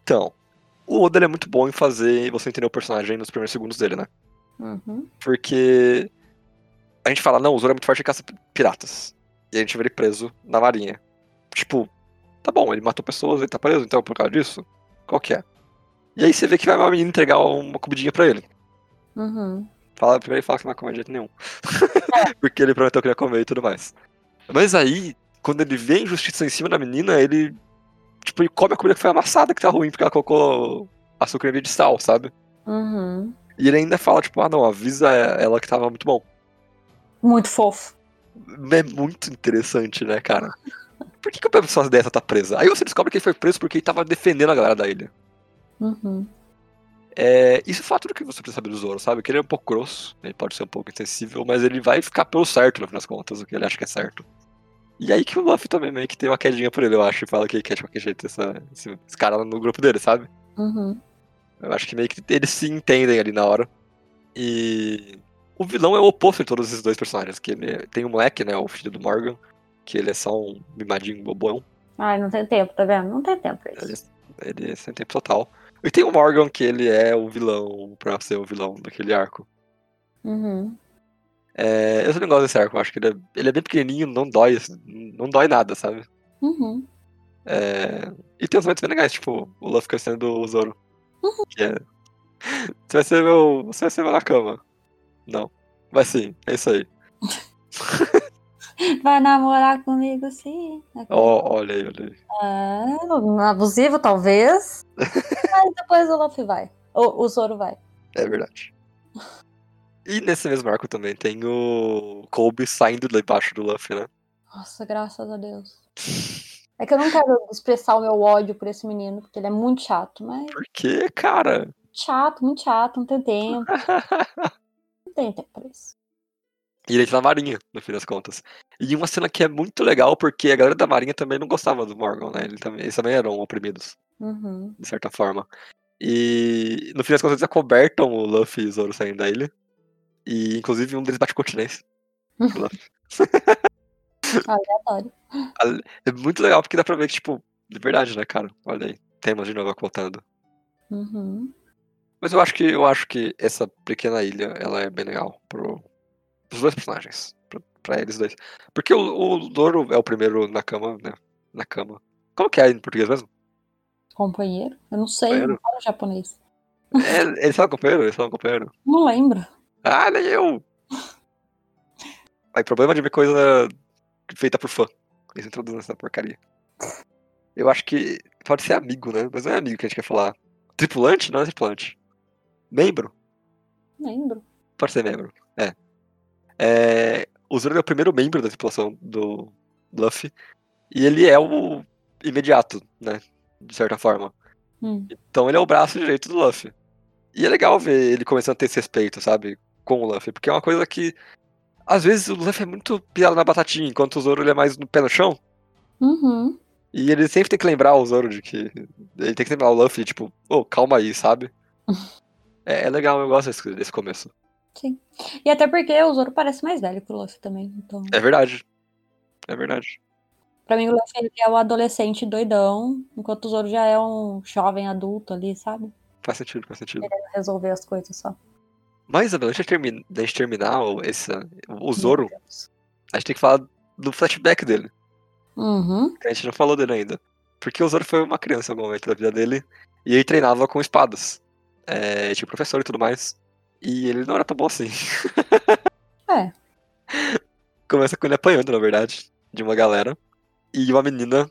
Então, o Oda é muito bom em fazer você entender o personagem nos primeiros segundos dele, né? Uhum. Porque a gente fala, não, o Zoro é muito forte e caça piratas. E a gente vê ele preso na marinha. Tipo, tá bom, ele matou pessoas, ele tá preso, então por causa disso? Qual que é? E aí você vê que vai uma menina entregar uma comidinha pra ele. Uhum. Fala, primeiro ele fala que não vai comer de jeito nenhum. Porque ele prometeu que ia comer e tudo mais. Mas aí, quando ele vê a injustiça em cima da menina, ele. Tipo, ele come a comida que foi amassada, que tá ruim, porque ela colocou açúcar em vez de sal, sabe? Uhum. E ele ainda fala, tipo, ah não, avisa ela que tava muito bom. Muito fofo. É muito interessante, né, cara? Por que, que uma pessoa dessa tá presa? Aí você descobre que ele foi preso porque ele tava defendendo a galera da ilha. Uhum. É, isso fala tudo que você precisa saber do Zoro, sabe? Que ele é um pouco grosso, ele pode ser um pouco insensível, mas ele vai ficar pelo certo, no fim das contas, o que ele acha que é certo. E aí que o Luffy também meio que tem uma quedinha por ele, eu acho, e fala que ele quer de qualquer jeito essa, esse, esse cara no grupo dele, sabe? Uhum. Eu acho que meio que eles se entendem ali na hora. E o vilão é o oposto de todos esses dois personagens, que ele tem um moleque, né, o filho do Morgan, que ele é só um mimadinho bobão. Ai, não tem tempo, tá vendo? Não tem tempo pra isso. Ele, ele é sem tempo total. E tem o Morgan, que ele é o vilão, pra ser o vilão daquele arco. Uhum. É, eu não gosto desse arco, eu acho que ele é, ele é bem pequenininho, não dói, assim, não dói nada, sabe? Uhum. É, E tem uns momentos bem legais, tipo, o Luffy conhecendo o Zoro. Que é... Você vai ser meu. Você vai ser meu na cama. Não. Vai sim, é isso aí. Vai namorar comigo, sim. Ó, olha aí, olha aí. Ah, abusivo, talvez. Mas depois o Luffy vai. O, o Zoro vai. É verdade. E nesse mesmo arco também tem o Kobe saindo debaixo do Luffy, né? Nossa, graças a Deus. É que eu não quero expressar o meu ódio por esse menino, porque ele é muito chato, mas. Por quê, cara? Chato, muito chato, não tem tempo. Não tem tempo pra isso. E ele tá na marinha, no fim das contas. E uma cena que é muito legal, porque a galera da marinha também não gostava do Morgan, né? Ele também, eles também eram oprimidos, Uhum. de certa forma. E no fim das contas eles acobertam o Luffy e o Zoro saindo da ilha. E inclusive um deles bate continência. Aleatório. É muito legal porque dá pra ver que, tipo, de verdade, né, cara? Olha aí, temas de novo voltando. Uhum. Mas eu acho que eu acho que essa pequena ilha, ela é bem legal pro, pros dois personagens. Pra, pra eles dois. Porque o, o é o primeiro na cama, né? Na cama. Como que é em português mesmo? Companheiro? Eu não sei, Companheiro? não falo japonês. É, eles são companheiro? Eles são companheiro. Não lembro. Ah, nem eu! Aí, problema de ver coisa feita por fã. Eles introduzem essa porcaria. Eu acho que pode ser amigo, né? Mas não é amigo que a gente quer falar. Tripulante? Não é tripulante. Membro? Lembro. Pode ser membro. É. é o Zoro é o primeiro membro da tripulação do Luffy. E ele é o imediato, né? De certa forma. Hum. Então ele é o braço direito do Luffy. E é legal ver ele começando a ter esse respeito, sabe? Com o Luffy. Porque é uma coisa que. Às vezes o Luffy é muito piado na batatinha, enquanto o Zoro ele é mais no pé no chão. Uhum. E ele sempre tem que lembrar o Zoro de que. Ele tem que lembrar o Luffy, tipo, ô, calma aí, sabe? é, é legal, eu gosto desse, desse começo. Sim. E até porque o Zoro parece mais velho que o Luffy também. Então, É verdade. É verdade. pra mim, o Luffy é o adolescente doidão, enquanto o Zoro já é um jovem adulto ali, sabe? Faz sentido, faz sentido. Resolver as coisas só. Mas, Isabela, antes de termi- da gente terminar o- esse, o Zoro, a gente tem que falar do flashback dele. Uhum. que A gente não falou dele ainda. Porque o Zoro foi uma criança em algum momento da vida dele. E ele treinava com espadas. É, tinha professor e tudo mais. E ele não era tão bom assim. É. Começa com ele apanhando, na verdade, de uma galera. E uma menina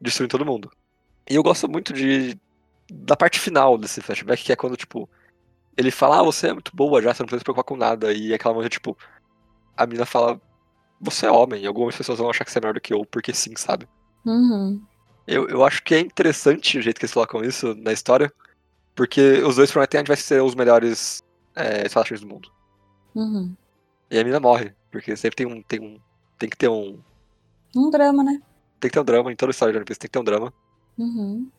destruindo todo mundo. E eu gosto muito de. Da parte final desse flashback, que é quando, tipo. Ele fala, ah, você é muito boa já, você não precisa se preocupar com nada. E aquela mulher, tipo. A menina fala, você é homem. E algumas pessoas vão achar que você é melhor do que eu, porque sim, sabe? Uhum. Eu, eu acho que é interessante o jeito que eles colocam isso na história, porque os dois prometem que vai ser os melhores é, do mundo. Uhum. E a mina morre, porque sempre tem um. Tem, um, tem que ter um. Um drama, né? Tem que ter um drama, em toda história de One Piece tem que ter um drama. Uhum.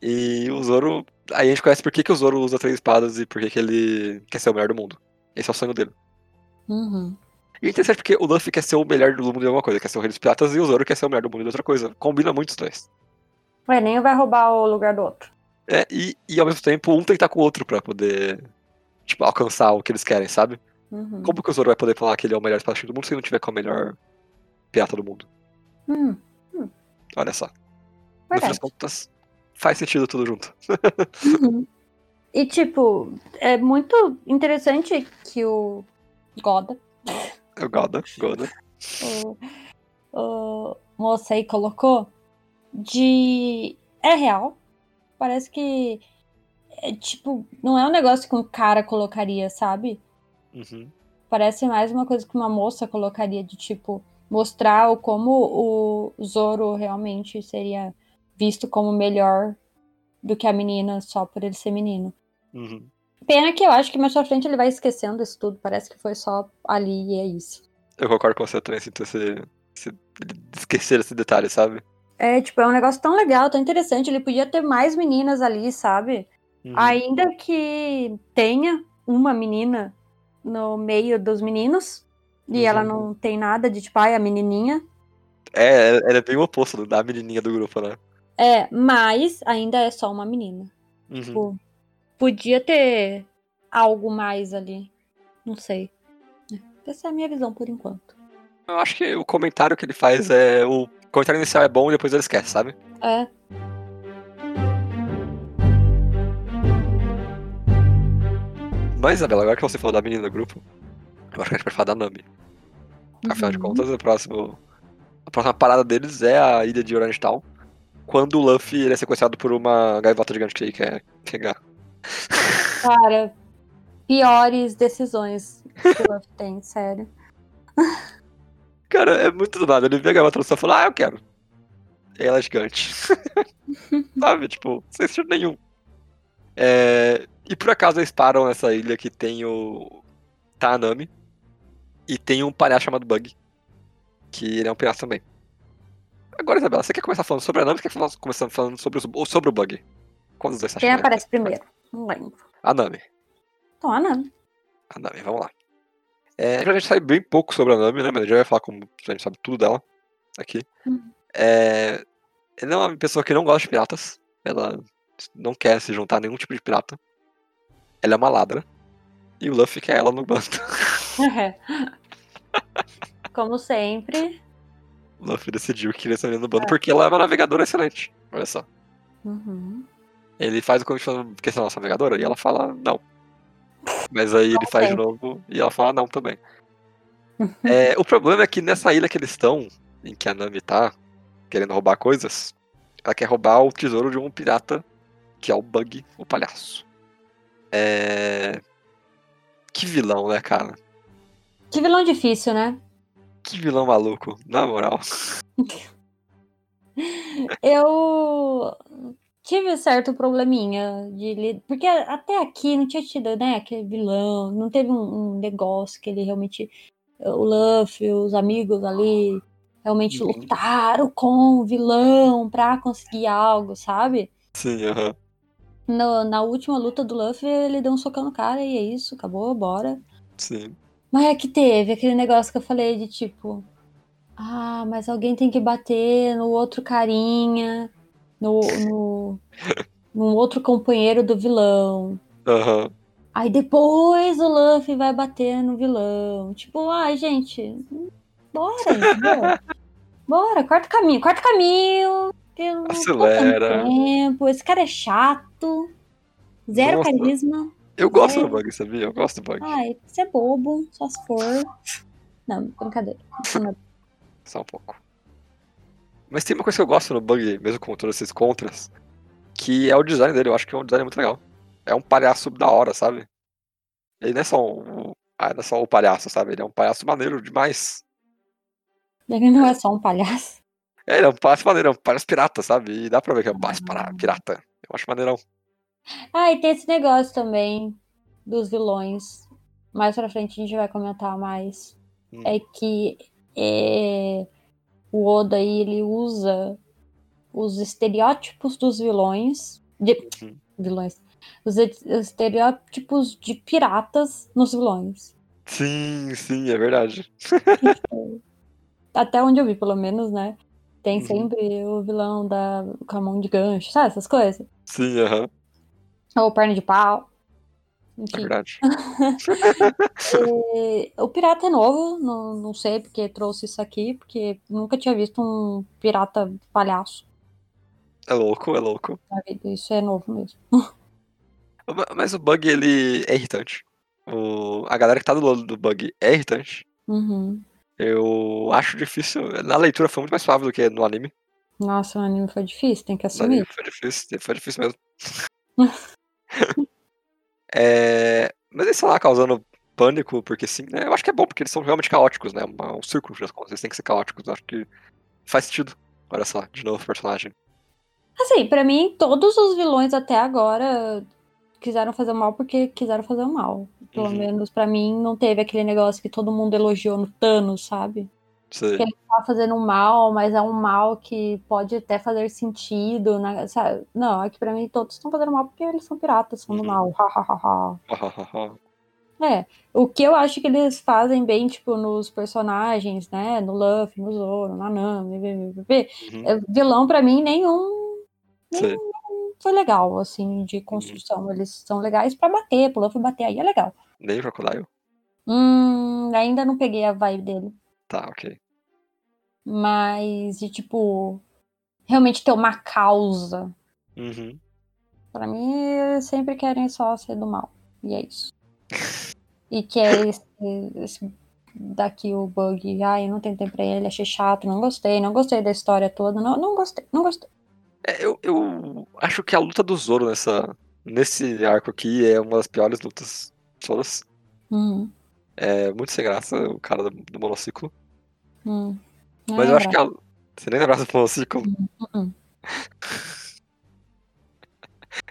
E o Zoro. Aí a gente conhece por que, que o Zoro usa três espadas e por que, que ele quer ser o melhor do mundo. Esse é o sonho dele. Uhum. E é interessante porque o Luffy quer ser o melhor do mundo de alguma coisa, quer ser o rei dos piratas, e o Zoro quer ser o melhor do mundo de outra coisa. Combina muito os dois. Ué, nem vai roubar o lugar do outro. É, e, e ao mesmo tempo, um tem que estar com o outro pra poder, tipo, alcançar o que eles querem, sabe? Uhum. Como que o Zoro vai poder falar que ele é o melhor espadachim do mundo se ele não tiver com o melhor pirata do mundo? Hum, Olha só. No fim verdade. das contas, faz sentido tudo junto. Uhum. E, tipo, é muito interessante que o Goda, Eu Goda, Goda. o, o Mosei colocou, de. É real. Parece que. É, tipo, não é um negócio que um cara colocaria, sabe? Uhum. Parece mais uma coisa que uma moça colocaria, de tipo, mostrar o como o Zoro realmente seria visto como melhor do que a menina só por ele ser menino. Uhum. Pena que eu acho que mais pra frente ele vai esquecendo isso tudo. Parece que foi só ali e é isso. Eu concordo com você também, sinto esse, esse. esquecer esse detalhe, sabe? É, tipo, é um negócio tão legal, tão interessante. Ele podia ter mais meninas ali, sabe? Uhum. Ainda que tenha uma menina no meio dos meninos. E Uhum. ela não tem nada de tipo, ai, a menininha. É, ela é bem o oposto da menininha do grupo, né? É, mas ainda é só uma menina. Uhum. Tipo, podia ter algo mais ali. Não sei. Essa é a minha visão por enquanto. Eu acho que o comentário que ele faz é o comentário inicial é bom e depois ele esquece, sabe? É. Mas, Isabela, agora que você falou da menina do grupo, eu acho que a gente pode falar da Nami. Afinal de Uhum. contas, o próximo, a próxima parada deles é a ilha de Orange Town. Quando o Luffy ele é sequestrado por uma gaivota gigante que ele quer pegar. Cara, piores decisões que o Luffy tem, sério. Cara, é muito do nada. Ele vê a gaivota no só e fala, ah, eu quero. E ela é gigante. Sabe, tipo, sem sentido nenhum. É, E por acaso eles param nessa ilha que tem o Tanami. E tem um palhaço chamado Bug. Que ele é um pirata também. Agora, Isabela, você quer começar falando sobre a Nami ou quer falar- começar falando sobre, o- ou sobre o Bug? Qual dos dois você acha Quem melhor? aparece primeiro? Não lembro. A Nami. Então, a Nami. A Nami, vamos lá. É, a gente sabe bem pouco sobre a Nami, né? Mas a gente já vai falar como a gente sabe tudo dela aqui. Uhum. É, ela é uma pessoa que não gosta de piratas. Ela não quer se juntar a nenhum tipo de pirata. Ela é uma ladra. E o Luffy quer ela no bando. Como sempre. Luffy decidiu que queria ser ela no bando É. porque ela é uma navegadora excelente. Olha só. Uhum. Ele faz o convite falando que essa é a nossa navegadora e ela fala não. Mas aí ele faz de novo e ela fala não também. É, o problema é que nessa ilha que eles estão, em que a Nami tá querendo roubar coisas, ela quer roubar o tesouro de um pirata, que é o Bug, o palhaço. É. Que vilão, né, cara? Que vilão difícil, né? Que vilão maluco, na moral. Eu tive certo probleminha de porque até aqui não tinha tido, né, aquele vilão, não teve um, um negócio que ele realmente o Luffy, os amigos ali realmente Uhum. lutaram com o vilão pra conseguir algo, sabe? Sim, aham. No- na última luta do Luffy, ele deu um socão no cara e é isso, acabou, bora. Sim. Mas é que teve aquele negócio que eu falei de tipo. Ah, mas alguém tem que bater no outro carinha, no, no, no outro companheiro do vilão. Aham. Aí depois o Luffy vai bater no vilão. Tipo, ai, gente, bora, entendeu? bora, corta o caminho, corta o caminho. Acelera. Tempo. Esse cara é chato. Zero Nossa. carisma. Eu gosto É. do Bug, sabia? Eu gosto do Bug. Ai, você é bobo, só se for. Não, brincadeira. Só um pouco. Mas tem uma coisa que eu gosto no Bug, mesmo com todos esses contras, que é o design dele. Eu acho que é um design muito legal. É um palhaço da hora, sabe? Ele não é só um, ah, não é só o palhaço, sabe? Ele é um palhaço maneiro demais. Ele não é só um palhaço. É, ele é um palhaço maneiro, é um palhaço pirata, sabe? E dá pra ver que é um palhaço para- pirata. Eu acho maneirão. Ah, e tem esse negócio também dos vilões. Mais pra frente a gente vai comentar mais. Hum. É que é, o Oda aí, ele usa os estereótipos dos vilões. De, Uhum. vilões. Os estereótipos de piratas nos vilões. Sim, sim, é verdade. Até onde eu vi, pelo menos, né? Tem Uhum. sempre o vilão da, com a mão de gancho, sabe? Essas coisas. Sim, aham, Ou perna de pau. é Enfim. verdade. E o pirata é novo, não, não sei porque trouxe isso aqui, porque nunca tinha visto um pirata palhaço É louco, é louco. Isso é novo mesmo. Ma- Mas o Bug, ele é irritante. O... A galera que tá do lado do Bug é irritante. Uhum. Eu acho difícil. Na leitura foi muito mais suave do que no anime. Nossa, o anime foi difícil, tem que No anime assumir. foi difícil, foi difícil mesmo. é... Mas eles estão lá causando pânico, porque sim, né? Eu acho que é bom, porque eles são realmente caóticos, né? Uma- Um círculo, das contas. Eles têm que ser caóticos. Eu acho que faz sentido. Olha só, de novo o personagem. Assim, pra mim, todos os vilões até agora quiseram fazer mal porque quiseram fazer o mal. Pelo Uhum. menos pra mim, não teve aquele negócio que todo mundo elogiou no Thanos, sabe? Sei. Que tá fazendo mal, mas é um mal que pode até fazer sentido, né? Não, é que pra mim todos estão fazendo mal porque eles são piratas, são do Uhum. mal. É, o que eu acho que eles fazem bem, tipo, nos personagens, né? No Luffy, no Zoro, na Nami, Uhum. é, vilão pra mim nenhum Sei. foi legal, assim, de construção. Eles são legais pra bater, pro Luffy bater aí é legal. Nem o Crocodile? Hum, ainda não peguei a vibe dele. Tá, ok. Mas de tipo realmente ter uma causa. Uhum. Pra mim, eles sempre querem só ser do mal. E é isso. E que é esse, esse daqui o bug. Ai, eu não tentei pra ele, achei chato, não gostei, não gostei da história toda. Não, não gostei, não gostei. É, eu, eu acho que a luta do Zoro nessa, nesse arco aqui é uma das piores lutas todas. Uhum. É muito sem graça, o cara do, do monociclo. Hum. Mas é eu acho que a. Você nem lembra do monociclo? Uhum.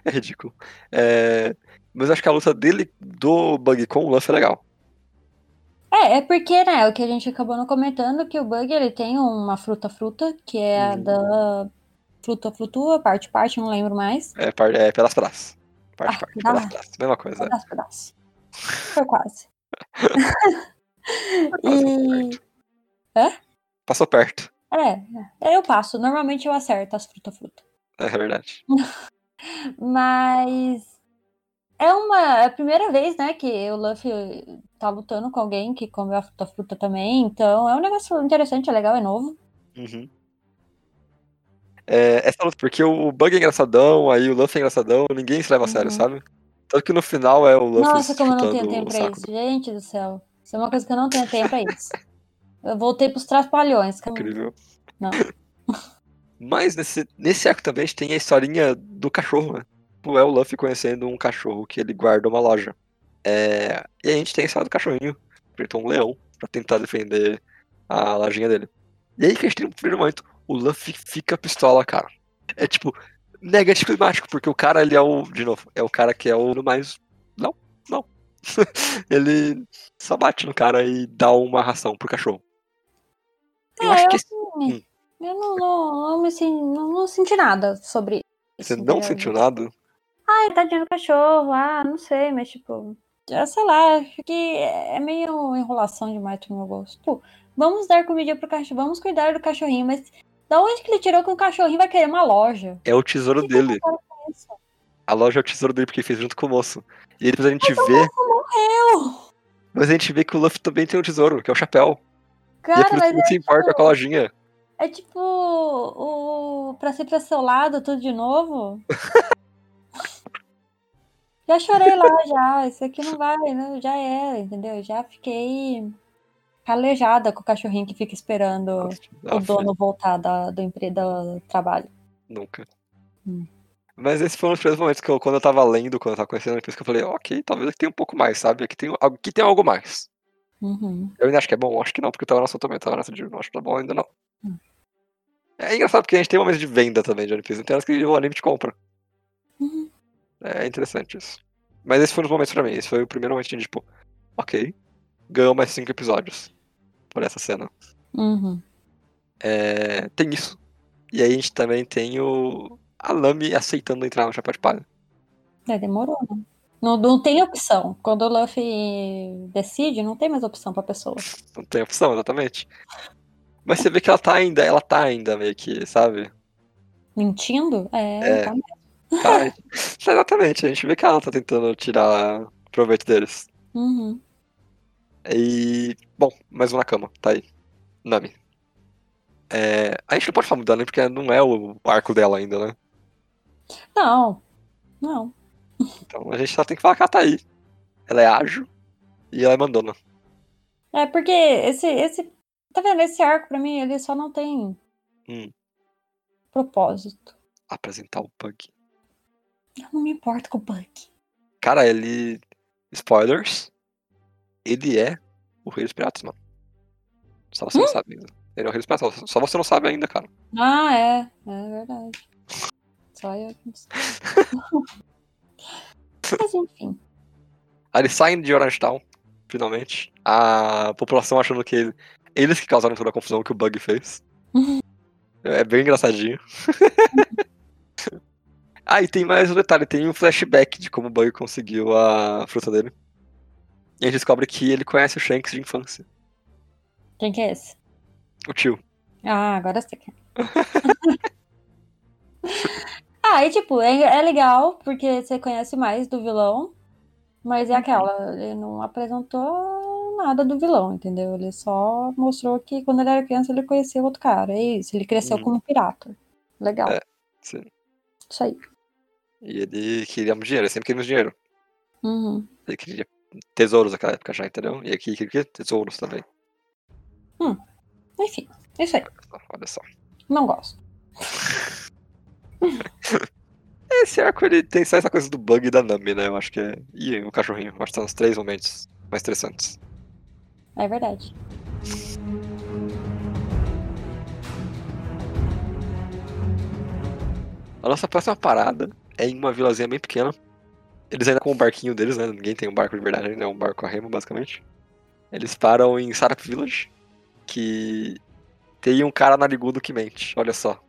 É ridículo. É, Mas eu acho que a luta dele do Bug com o Luffy é legal. É, é porque, né, o que a gente acabou não comentando, que o Bug, ele tem uma fruta-fruta, que é a Uhum. da fruta-flutua, parte-parte, não lembro mais. É, é pelas praças. Parte, Ah, pelas praças. Mesma coisa. é. Pedaço, pedaço. Foi quase. E... Hã? Passou perto. É, é, eu passo. Normalmente eu acerto as fruta-fruta. É verdade. Mas é uma é a primeira vez, né, que o Luffy tá lutando com alguém que comeu a fruta fruta também. Então é um negócio interessante, é legal, é novo. Uhum. É, essa luta, porque o Bug é engraçadão, aí o Luffy é engraçadão, ninguém se leva a sério, Uhum. sabe? Tanto que no final é o Luffy Nossa, como eu não tenho tempo pra isso. Gente do céu. Isso é uma coisa que eu não tenho tempo pra isso. Eu voltei pros trapalhões. eu- Incrível. Não. Mas nesse, nesse arco também a gente tem a historinha do cachorro, né? Tipo, É o Luffy conhecendo um cachorro que ele guarda uma loja. É, E a gente tem a história do cachorrinho, enfrentou um leão pra tentar defender a lojinha dele. E aí que a gente tem um primeiro momento, o Luffy fica pistola, cara. É tipo, mega climático, porque o cara, ele é o, de novo, é o cara que é o mais. Não, não. ele só bate no cara e dá uma ração pro cachorro. Eu É, acho que assim, eu não, não, não me sen- não, não senti nada sobre isso. você não entendeu? sentiu nada. Ai, tadinho do cachorro. Ah, não sei, mas tipo. já sei lá, acho que é meio enrolação demais pro meu gosto. Tipo, vamos dar comida pro cachorro, vamos cuidar do cachorrinho, mas da onde que ele tirou que o cachorrinho vai querer uma loja? É o tesouro Que dele. é esse? A loja é o tesouro dele porque ele fez junto com o moço. E depois a gente vê. Eu, Mas a gente vê que o Luffy também tem um tesouro, que é o chapéu. e é cara, por isso mas que não se importa com a lojinha. é tipo o pra ser pra seu lado tudo de novo. já chorei lá já, isso aqui não vai, né? já é, entendeu? Já fiquei calejada com o cachorrinho que fica esperando o dono voltar da, do emprego do trabalho. Nunca. Hum. Mas esse foi um dos primeiros momentos que eu, quando eu tava lendo, quando eu tava conhecendo a empresa, que eu falei, ok, talvez aqui tenha um pouco mais, sabe? Aqui tem, aqui tem algo mais. Uhum. Eu ainda acho que é bom, acho que não, porque eu tava nessa também, tava nessa de não acho que tá bom ainda não. Hum. É engraçado porque a gente tem momentos de venda também de One Piece, tem horas que o anime te compra. Uhum. É interessante isso. Mas esse foi um dos momentos pra mim, esse foi o primeiro momento de tipo, ok, ganhou mais cinco episódios por essa cena. Uhum. É, tem isso. E aí a gente também tem o. A Lamy aceitando entrar no Chapéu de Palha. É, demorou, né? Não, não tem opção. Quando o Luffy decide, não tem mais opção pra pessoa. Não tem opção, exatamente. Mas você vê que ela tá ainda, ela tá ainda meio que, sabe? Mentindo? É, É. tá Tá, exatamente, a gente vê que ela tá tentando tirar proveito deles. Uhum. E. Bom, mais um na cama, tá aí. Nami. É, a gente não pode falar muito dela, né? Porque não é o arco dela ainda, né? Não, não. Então a gente só tem que falar que ela tá aí. Ela é ágil e ela é mandona. É porque esse, esse. Tá vendo? Esse arco pra mim, ele só não tem Hum. propósito. Apresentar o Bug. Eu não me importo com o Bug. Cara, ele. Spoilers. Ele é o Rei dos Piratas, mano. Só você não sabe ainda. Ele é o Rei dos Piratas. só- Só você não sabe ainda, cara. Ah, é. É verdade. Só eu que não sei. Mas enfim. Aí eles saem de Orange Town, finalmente. A população achando que ele- eles que causaram toda a confusão que o Bug fez. É bem engraçadinho. ah, e tem mais um detalhe: tem um flashback de como o Bug conseguiu a fruta dele. E a gente descobre que ele conhece o Shanks de infância. Quem que é esse? O tio. Ah, agora você quer. ah, e tipo, é, é legal porque você conhece mais do vilão, mas é aquela, ele não apresentou nada do vilão, entendeu? Ele só mostrou que quando ele era criança ele conhecia outro cara. É isso, ele cresceu Uhum. como pirata. Legal. É. Sim. Isso aí. E ele queria muito dinheiro, ele sempre queria muito dinheiro. Uhum. Ele queria tesouros naquela época já, entendeu? E aqui ele queria tesouros também. Enfim, é isso aí. Olha só. Não gosto. Esse arco ele tem só essa coisa do bug e da Nami, né? Eu acho que é. E o cachorrinho. Eu acho que são os três momentos mais interessantes. É verdade. A nossa próxima parada é em uma vilazinha bem pequena. Eles ainda com o barquinho deles, né? Ninguém tem um barco de verdade ainda, é um barco a remo, basicamente. Eles param em Sarap Village, que tem um cara narigudo que mente, olha só.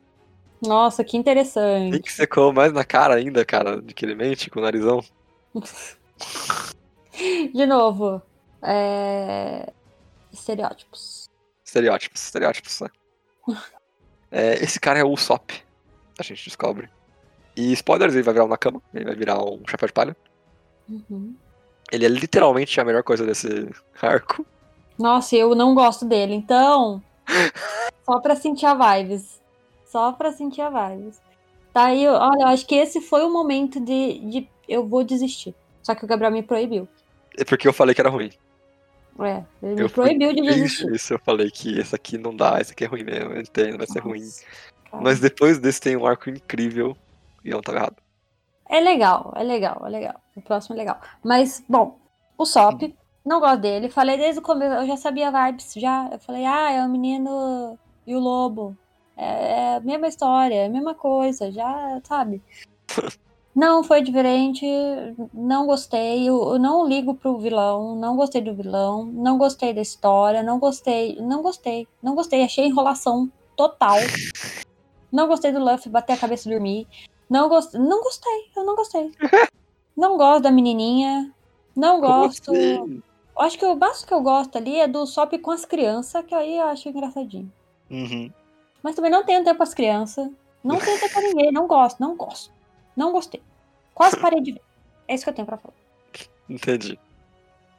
Nossa, que Tem interessante. que secou mais na cara ainda, cara, de que ele mente com o narizão. De novo, é... estereótipos. Estereótipos, estereótipos, né? É, esse cara é o Usopp, a gente descobre. E spoilers, ele vai virar um Nakama, ele vai virar um chapéu de palha. Uhum. Ele é literalmente a melhor coisa desse arco. Nossa, eu não gosto dele, então. Só pra sentir a vibes. Só pra sentir a vibes. Tá aí, olha, eu acho que esse foi o momento de, de eu vou desistir. Só que o Gabriel me proibiu. É porque eu falei que era ruim. É, ele Eu me proibiu de desistir. isso eu falei que esse aqui não dá, esse aqui é ruim mesmo, eu entendo, vai ser ruim. Nossa, cara. Mas depois desse tem um arco incrível e não tava errado. É legal, é legal, é legal. O próximo é legal. Mas, bom, o Sop, Hum. não gosto dele. Falei desde o começo, eu já sabia vibes, já. Eu falei, ah, é o menino e o lobo. É, é a mesma história, é a mesma coisa, já, sabe? Não foi diferente, não gostei, eu, eu não ligo pro vilão, não gostei do vilão, não gostei da história, não gostei, não gostei, não gostei, achei enrolação total. Não gostei do Luffy bater a cabeça e dormir. Não gostei, não gostei, eu não gostei. Não gosto da menininha, não gosto. assim? Acho que o básico que eu gosto ali é do Sop com as crianças, que aí eu acho engraçadinho. Uhum. Mas também não tenho tempo as crianças. Não tenho tempo com ninguém. Não gosto, não gosto. Não gostei. Quase parei de ver. É isso que eu tenho pra falar. Entendi.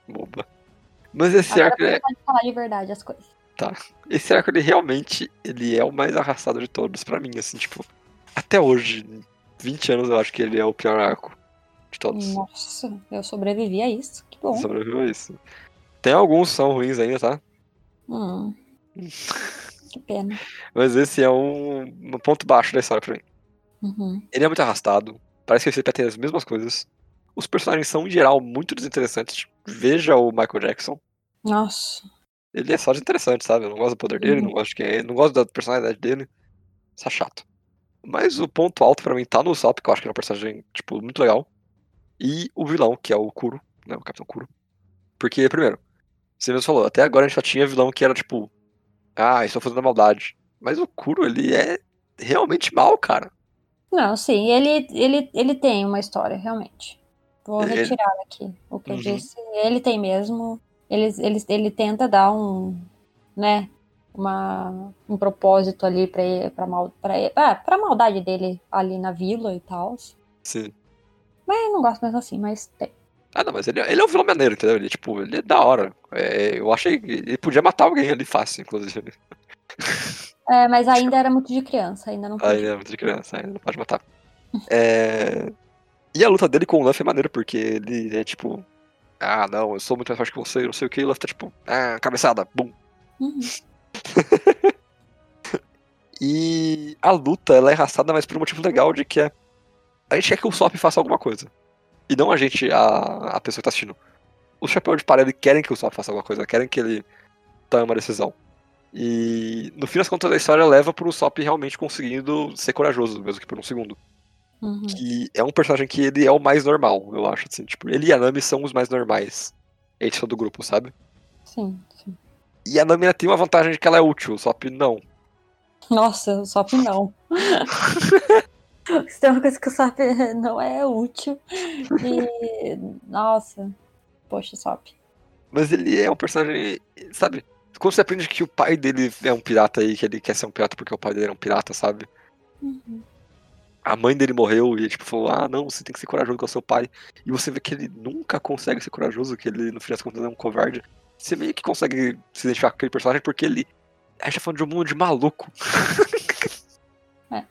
Boba. Mas esse arco, é, pode falar de verdade as coisas. esse arco ele realmente ele é o mais arrastado de todos pra mim, assim, tipo, até hoje, 20 anos eu acho que ele é o pior arco de todos. Nossa, eu sobrevivi a isso. Que bom. Sobreviveu a isso. Tem alguns que são ruins ainda, tá? Hum. Que pena. Mas esse é um, um ponto baixo da história pra mim. Uhum. Ele é muito arrastado. Parece que ele repete as mesmas coisas. Os personagens são, em geral, muito desinteressantes. Veja o Michael Jackson. Nossa. Ele é só desinteressante, sabe? Eu não gosto do poder dele, não gosto de quem é ele, não gosto da personalidade dele. Isso é chato. Mas o ponto alto pra mim tá no Usopp, que eu acho que é um personagem, tipo, muito legal. E o vilão, que é o Kuro, né? O Capitão Kuro. Porque, primeiro, você mesmo falou, até agora a gente só tinha vilão que era, tipo, ah, estou fazendo maldade. Mas o Kuro, ele é realmente mal, cara. Não, sim, ele, ele, ele tem uma história, realmente. Vou Ele- retirar aqui o que eu Uhum. disse. Ele tem mesmo. Ele, ele, ele tenta dar um, né, uma, um propósito ali pra, ele- pra, mal, pra, ele- ah, pra maldade dele ali na vila e tal. Sim. Mas não gosto mesmo assim, mas tem. Ah, não, mas ele, ele é um vilão maneiro, entendeu? Ele, tipo, ele é da hora. É, eu achei que ele podia matar alguém ali fácil, inclusive. É, mas ainda era muito de criança, ainda não Ainda podia. é muito de criança, ainda não pode matar. É... E a luta dele com o Luffy é maneiro, porque ele é tipo. Ah, não, eu sou muito mais forte que você, não sei o que, e o Luffy tá tipo, ah, cabeçada, bum. Uhum. E a luta, ela é arrastada, mas por um motivo legal de que é. A gente quer que o Sop faça alguma coisa. E não a gente, a, a pessoa que tá assistindo. Os chapéus de parede querem que o Sop faça alguma coisa, querem que ele tome uma decisão. E no fim das contas a história leva pro Sop realmente conseguindo ser corajoso, mesmo que por um segundo. Uhum. que é um personagem que ele é o mais normal, eu acho, assim, tipo, ele e a Nami são os mais normais. Eles são do grupo, sabe? Sim, sim. E a Nami ela tem uma vantagem de que ela é útil, só que não. Nossa, o Sop não. Se tem uma coisa que o Sop não é útil. E. Nossa. Poxa, Sop. Mas ele é um personagem, sabe? Quando você aprende que o pai dele é um pirata e que ele quer ser um pirata porque o pai dele era um pirata, sabe? Uhum. A mãe dele morreu e ele tipo, falou: Ah, não, você tem que ser corajoso com o seu pai. E você vê que ele nunca consegue ser corajoso, que ele no fim das contas é um covarde. Você meio que consegue se identificar com aquele personagem porque ele. A gente tá falando de um mundo de maluco. É.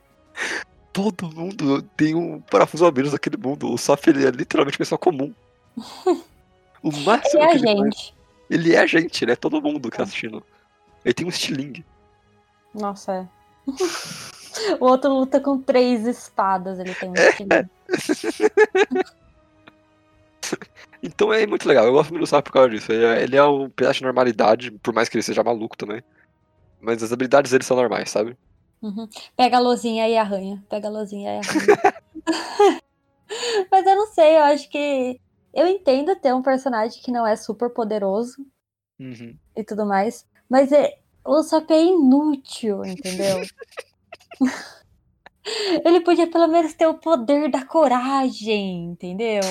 Todo mundo tem um parafuso a menos naquele mundo. O Sop ele é literalmente pessoa comum. O Ele máximo é a ele faz- gente. Ele é a gente, ele é todo mundo que tá assistindo. Ele tem um estilingue. Nossa, é. o outro luta com três espadas, ele tem um É. Então é muito legal, eu gosto muito do Sop por causa disso. Ele é, ele é um pedaço de normalidade, por mais que ele seja maluco também. Mas as habilidades dele são normais, sabe? Uhum. Pega a lozinha e arranha. Pega a lozinha e arranha. Mas eu não sei, eu acho que. Eu entendo ter um personagem que não é super poderoso Uhum. e tudo mais, mas é, o Sop é inútil, entendeu? Ele podia pelo menos ter o poder da coragem, entendeu?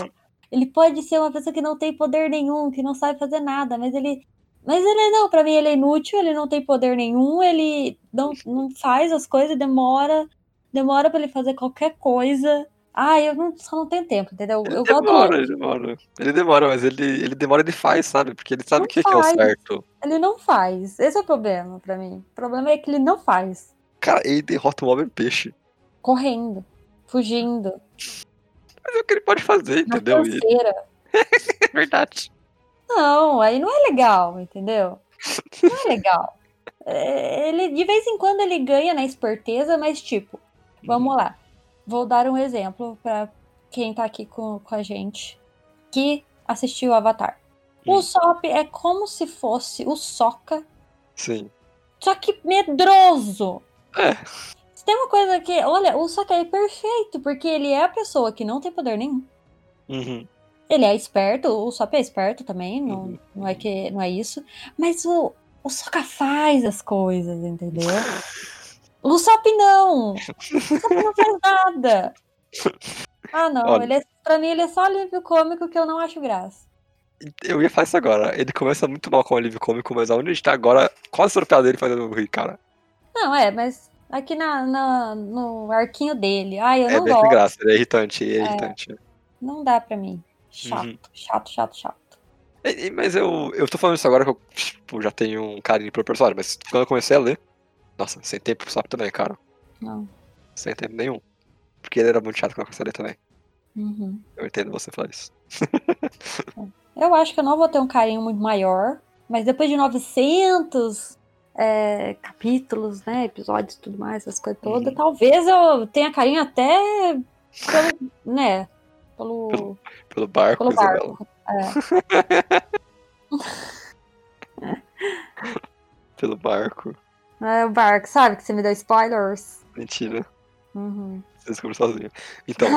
Ele pode ser uma pessoa que não tem poder nenhum, que não sabe fazer nada, mas ele. Mas ele não, pra mim ele é inútil, ele não tem poder nenhum, ele não, não faz as coisas, demora, demora pra ele fazer qualquer coisa. Ah, eu não, só não tenho tempo, entendeu? Ele Eu demora, ele demora. Ele demora, mas ele, ele demora e ele faz, sabe? Porque ele sabe o que, que é o certo. Ele não faz. Esse é o problema pra mim. O problema é que ele não faz. Cara, ele derrota o homem peixe. Correndo, fugindo, Mas é o que ele pode fazer, entendeu? É verdade. Não, aí não é legal, entendeu? Não é legal. É, Ele, de vez em quando ele ganha na esperteza, mas tipo, vamos lá. Vou dar um exemplo pra quem tá aqui com, com a gente que assistiu Avatar. O Hum. Sop é como se fosse o Sokka, Sim. só que medroso. É. Tem uma coisa que, olha, o Sokka é perfeito, porque ele é a pessoa que não tem poder nenhum. Uhum. Ele é esperto, o Sop é esperto também, não, Uhum. não, é, que, não é isso. Mas o, o Sokka faz as coisas, entendeu? O Sop não! O Sop não faz nada! Ah, não. Olha. Ele é, pra mim, ele é só alívio cômico que eu não acho graça. Eu ia falar isso agora. Ele começa muito mal com o alívio cômico, mas aonde a gente tá agora, quase piada dele fazendo rir, cara. Não, é, mas aqui na, na- no arquinho dele. Ai, eu É não gosto. graça, ele é irritante, ele é irritante. Não dá pra mim. Chato, Uhum. chato, chato, chato. E- Mas eu, eu tô falando isso agora que eu tipo, já tenho um carinho pelo personagem, mas quando eu comecei a ler, nossa, sem tempo pro Sop também, cara. Não. Sem tempo nenhum. Porque ele era muito chato quando eu comecei a ler também. Uhum. Eu entendo você falar isso. Eu acho que eu não vou ter um carinho muito maior, mas depois de 900 é, capítulos, né, episódios e tudo mais, essas coisas todas, Uhum. talvez eu tenha carinho até pelo, né, pelo, Pelo- Pelo barco, pelo barco. É. Pelo barco. É o barco, sabe? Que você me deu spoilers. Mentira. Uhum. Você descobriu sozinho. Então,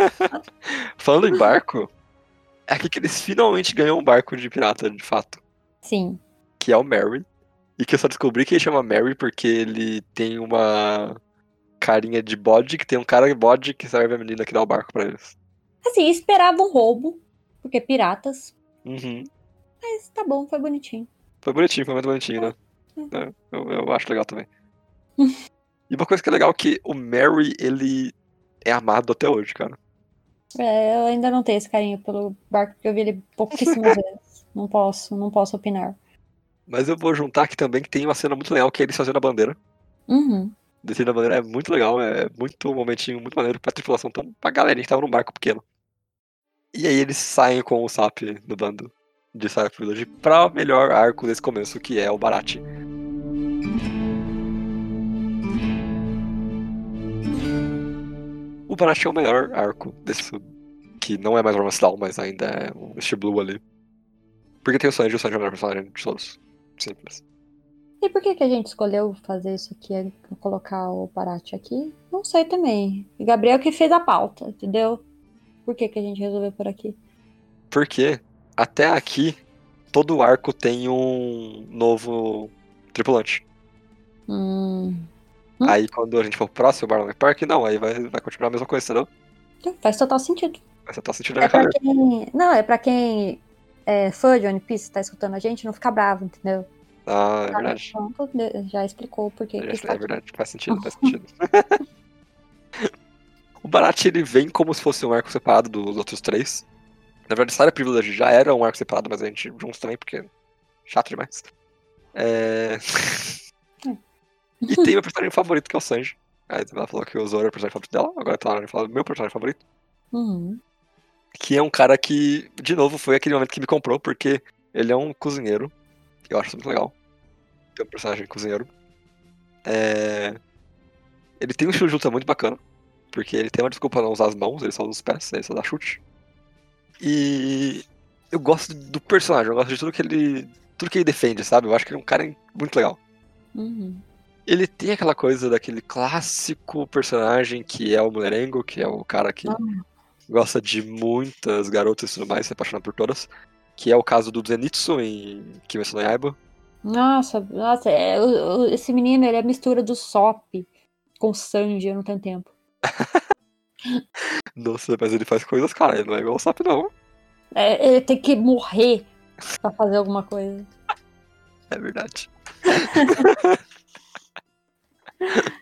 falando em barco, é aqui que eles finalmente ganham um barco de pirata, de fato. Sim. Que é o Mary. E que eu só descobri que ele chama Mary porque ele tem uma carinha de bode, que tem um cara de bode que serve a menina que dá o barco pra eles. Assim, esperava um roubo, porque piratas. Uhum. Mas tá bom, foi bonitinho. Foi bonitinho, foi muito bonitinho, né? É, eu, eu acho legal também. e uma coisa que é legal é que o Mary, ele é amado até hoje, cara. É, eu ainda não tenho esse carinho pelo barco, porque eu vi ele pouquíssimas vezes. Não posso, não posso opinar. Mas eu vou juntar aqui também que tem uma cena muito legal que é eles fazendo a bandeira. Uhum. Descendo a bandeira é muito legal, é muito um momentinho muito maneiro pra tripulação, tão, pra galerinha que tava num barco pequeno. E aí eles saem com o Sap no bando de Cypher Village pra melhor arco desse começo, que é o Barate. O Barate é o melhor arco desse que não é mais Romance Down, mas ainda é o Blue ali. Porque tem o Sanji, o Sanji é o melhor personagem de todos. Simples. E por que, que a gente escolheu fazer isso aqui, colocar o Parate aqui? Não sei também. E Gabriel que fez a pauta, entendeu? Por que, que a gente resolveu por aqui? Porque até aqui, todo arco tem um novo tripulante. Hum, Hum? Aí quando a gente for pro próximo Barley Park, não, aí vai, vai continuar a mesma coisa, entendeu? faz total sentido. Vai ser tá sentindo na É minha quem. Não, é pra quem é fã de One Piece, tá escutando a gente, não ficar bravo, entendeu? Ah, é verdade. Pronto, de- já explicou por que que É, está é verdade, faz sentido, faz sentido. o Barate ele vem como se fosse um arco separado dos outros três. Na verdade, Saga Privilege já era um arco separado, mas a gente juntos também, porque chato demais. É... e tem meu personagem favorito, que é o Sanji. Aí ela falou que o Zoro é o personagem favorito dela, agora tá na hora de falar do meu personagem favorito. Uhum. Que é um cara que, de novo, foi aquele momento que me comprou, porque ele é um cozinheiro. Eu acho muito legal. Tem um personagem cozinheiro. É... Ele tem um estilo de luta muito bacana. Porque ele tem uma desculpa pra não usar as mãos, ele só usa os pés, ele só dá chute. E eu gosto do personagem, eu gosto de tudo que ele. Tudo que ele defende, sabe? Eu acho que ele é um cara muito legal. Uhum. Ele tem aquela coisa daquele clássico personagem que é o mulherengo, que é o cara que Ah. Gosta de muitas garotas e tudo mais, se apaixona por todas. Que é o caso do Zenitsu em Kimetsu no Yaiba. Nossa, nossa, é, esse menino, ele é a mistura do Sop com Sanji, eu não tenho tempo. Nossa, mas ele faz coisas, cara, ele não é igual o Sap, não. É, ele tem que morrer pra fazer alguma coisa. É verdade.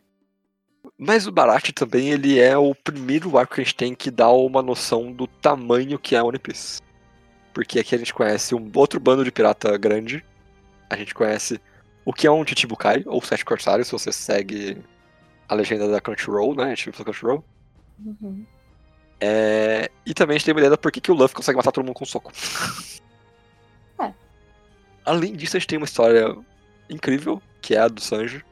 Mas o Barat também, ele é o primeiro arco que a gente tem que dá uma noção do tamanho que é One Piece. Porque aqui a gente conhece um outro bando de pirata grande. A gente conhece o que é um Chichibukai, ou Sete Corsários, se você segue a legenda da Crunchyroll, né? A gente viu Crunchyroll. Uhum. É... E também a gente tem uma ideia do porquê que o Luffy consegue matar todo mundo com um soco. É. Além disso, a gente tem uma história incrível, que é a do Sanji.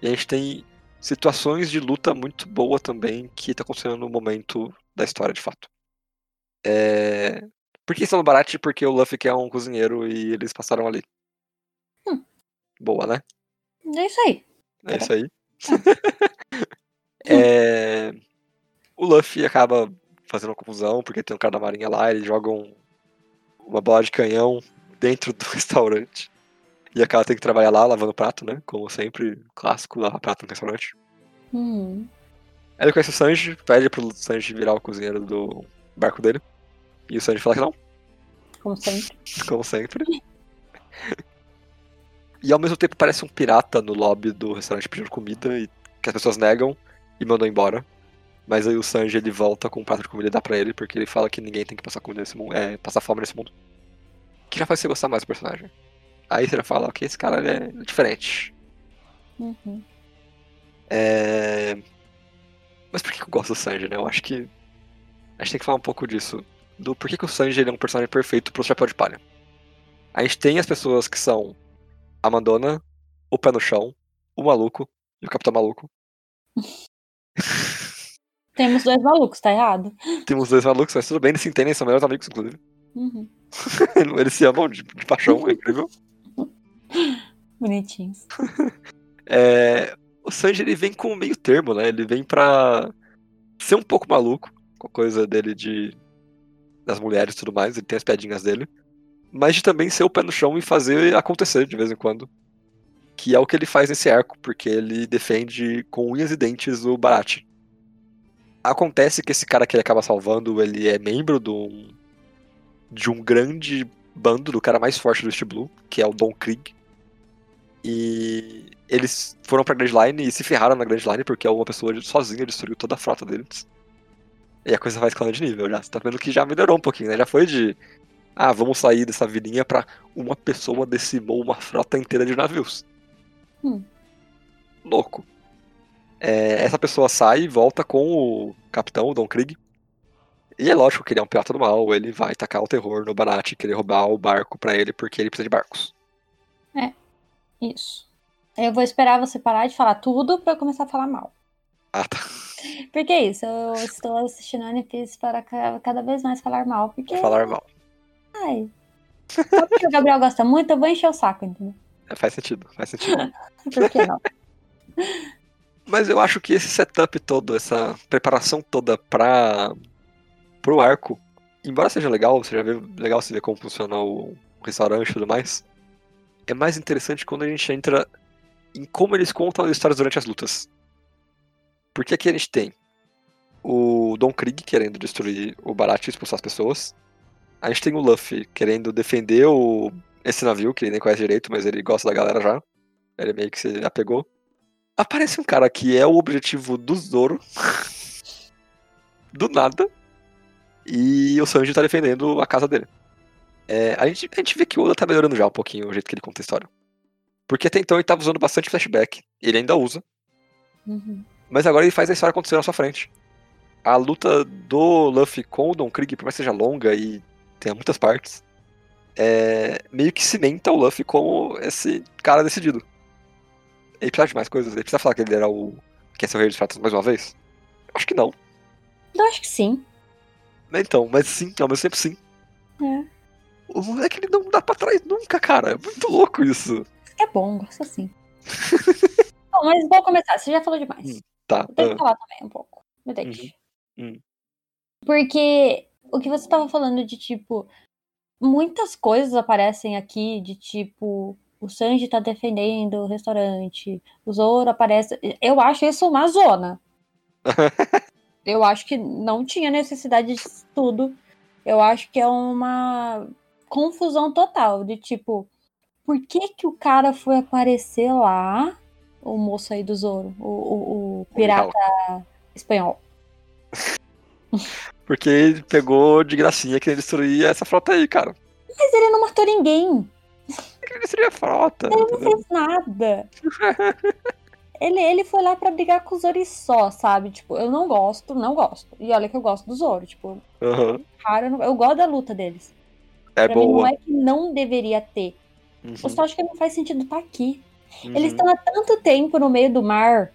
E a gente tem situações de luta muito boa também, que tá acontecendo no momento da história, de fato. É... Por que estão no Barat? Porque o Luffy quer um cozinheiro e eles passaram ali. Hum. Boa, né? É isso aí. É isso aí. É, O Luffy acaba fazendo uma confusão, porque tem um cara da marinha lá, eles jogam uma bola de canhão dentro do restaurante. E acaba tendo que trabalhar lá, lavando prato, né? Como sempre, clássico, lavar prato no restaurante. Uhum. Aí ele conhece o Sanji, pede pro Sanji virar o cozinheiro do barco dele. E o Sanji fala que não, Como sempre. como sempre. E ao mesmo tempo parece um pirata no lobby do restaurante pedindo comida e que as pessoas negam e mandam embora. Mas aí o Sanji ele volta com um prato de comida e dá pra ele, porque ele fala que ninguém tem que passar comida nesse mundo, é, passar fome nesse mundo. Que já faz você gostar mais do personagem. Aí você já fala, ok, esse cara é diferente. Uhum. É... Mas por que eu gosto do Sanji, né? Eu acho que a gente tem que falar um pouco disso. Do por que, que o Sanji é um personagem perfeito pro chapéu de palha. A gente tem as pessoas que são a Mandona, o Pé no Chão, o Maluco e o Capitão Maluco. Temos dois malucos, tá errado? Temos dois malucos, mas tudo bem, eles se entendem, são melhores amigos, inclusive. Uhum. Eles se amam de, de paixão, é incrível. Bonitinhos. É, o Sanji ele vem com meio termo, né? Ele vem pra ser um pouco maluco, com a coisa dele de das mulheres e tudo mais, ele tem as piadinhas dele, mas de também ser o pé no chão e fazer acontecer de vez em quando. Que é o que ele faz nesse arco, porque ele defende com unhas e dentes o Barat. Acontece que esse cara que ele acaba salvando, ele é membro de um, de um grande bando, do cara mais forte do East Blue, que é o Don Krieg. E eles foram pra Grand Line e se ferraram na Grand Line porque uma pessoa sozinha destruiu toda a frota deles. E a coisa vai escalando de nível já. Você tá vendo que já melhorou um pouquinho, né? Já foi de. Ah, vamos sair dessa vilinha pra uma pessoa decimou uma frota inteira de navios. Hum. Louco. É, essa pessoa sai e volta com o capitão, o Don Krieg. E é lógico que ele é um pirata do mal, ele vai tacar o terror no Banat, querer roubar o barco pra ele porque ele precisa de barcos. Isso. Eu vou esperar você parar de falar tudo pra eu começar a falar mal. Ah, tá. Porque é isso, eu estou assistindo One Piece para ca- cada vez mais falar mal. Porque. Falar mal. Ai. Só porque o Gabriel gosta muito, eu vou encher o saco, entendeu? É, faz sentido, faz sentido. Por que não? Mas eu acho que esse setup todo, essa preparação toda pra pro arco, embora seja legal, seja legal você ver como funciona o restaurante e tudo mais, é mais interessante quando a gente entra em como eles contam as histórias durante as lutas. Porque aqui a gente tem o Don Krieg querendo destruir o Barat e expulsar as pessoas. A gente tem o Luffy querendo defender o, esse navio, que ele nem conhece direito, mas ele gosta da galera já. Ele meio que se apegou. Aparece um cara que é o objetivo do Zoro. do nada. E o Sanji tá defendendo a casa dele. É, a, gente, a gente vê que o Oda tá melhorando já um pouquinho o jeito que ele conta a história. Porque até então ele tava usando bastante flashback. Ele ainda usa. Uhum. Mas agora ele faz a história acontecer na sua frente. A luta do Luffy com o Don Krieg, por mais que seja longa e tenha muitas partes, é, meio que cimenta o Luffy como esse cara decidido. Ele precisa de mais coisas? Ele precisa falar que ele era o. que é seu rei dos pratos mais uma vez? Acho que não. Eu acho que sim. Então, mas sim, ao mesmo tempo sim. É. O moleque ele não dá pra trás nunca, cara. É muito louco isso. É bom, gosto assim. bom, mas vou começar. Você já falou demais. Hum, Tá. Eu tenho que ah, falar também um pouco. Me deixe. Uhum. Hum. Porque o que você tava falando de tipo. Muitas coisas aparecem aqui de tipo. O Sanji tá defendendo o restaurante. O Zoro aparece. Eu acho isso uma zona. Eu acho que não tinha necessidade disso tudo. Eu acho que é uma confusão total de tipo, por que que o cara foi aparecer lá, o moço aí do Zoro, o, o- o pirata espanhol? Porque ele pegou de gracinha que ele destruía essa frota aí, cara. Mas ele não matou ninguém, Ele destruía a frota. ele não fez nada. Ele, ele foi lá pra brigar com o Zoro e só, sabe? Tipo, eu não gosto, não gosto. E olha que eu gosto do Zoro, tipo, Aham. cara, eu, não- eu gosto da luta deles. É pra mim não boa. é que não deveria ter. Uhum, Eu só acho que não faz sentido estar aqui. uhum, Eles estão há tanto tempo no meio do mar.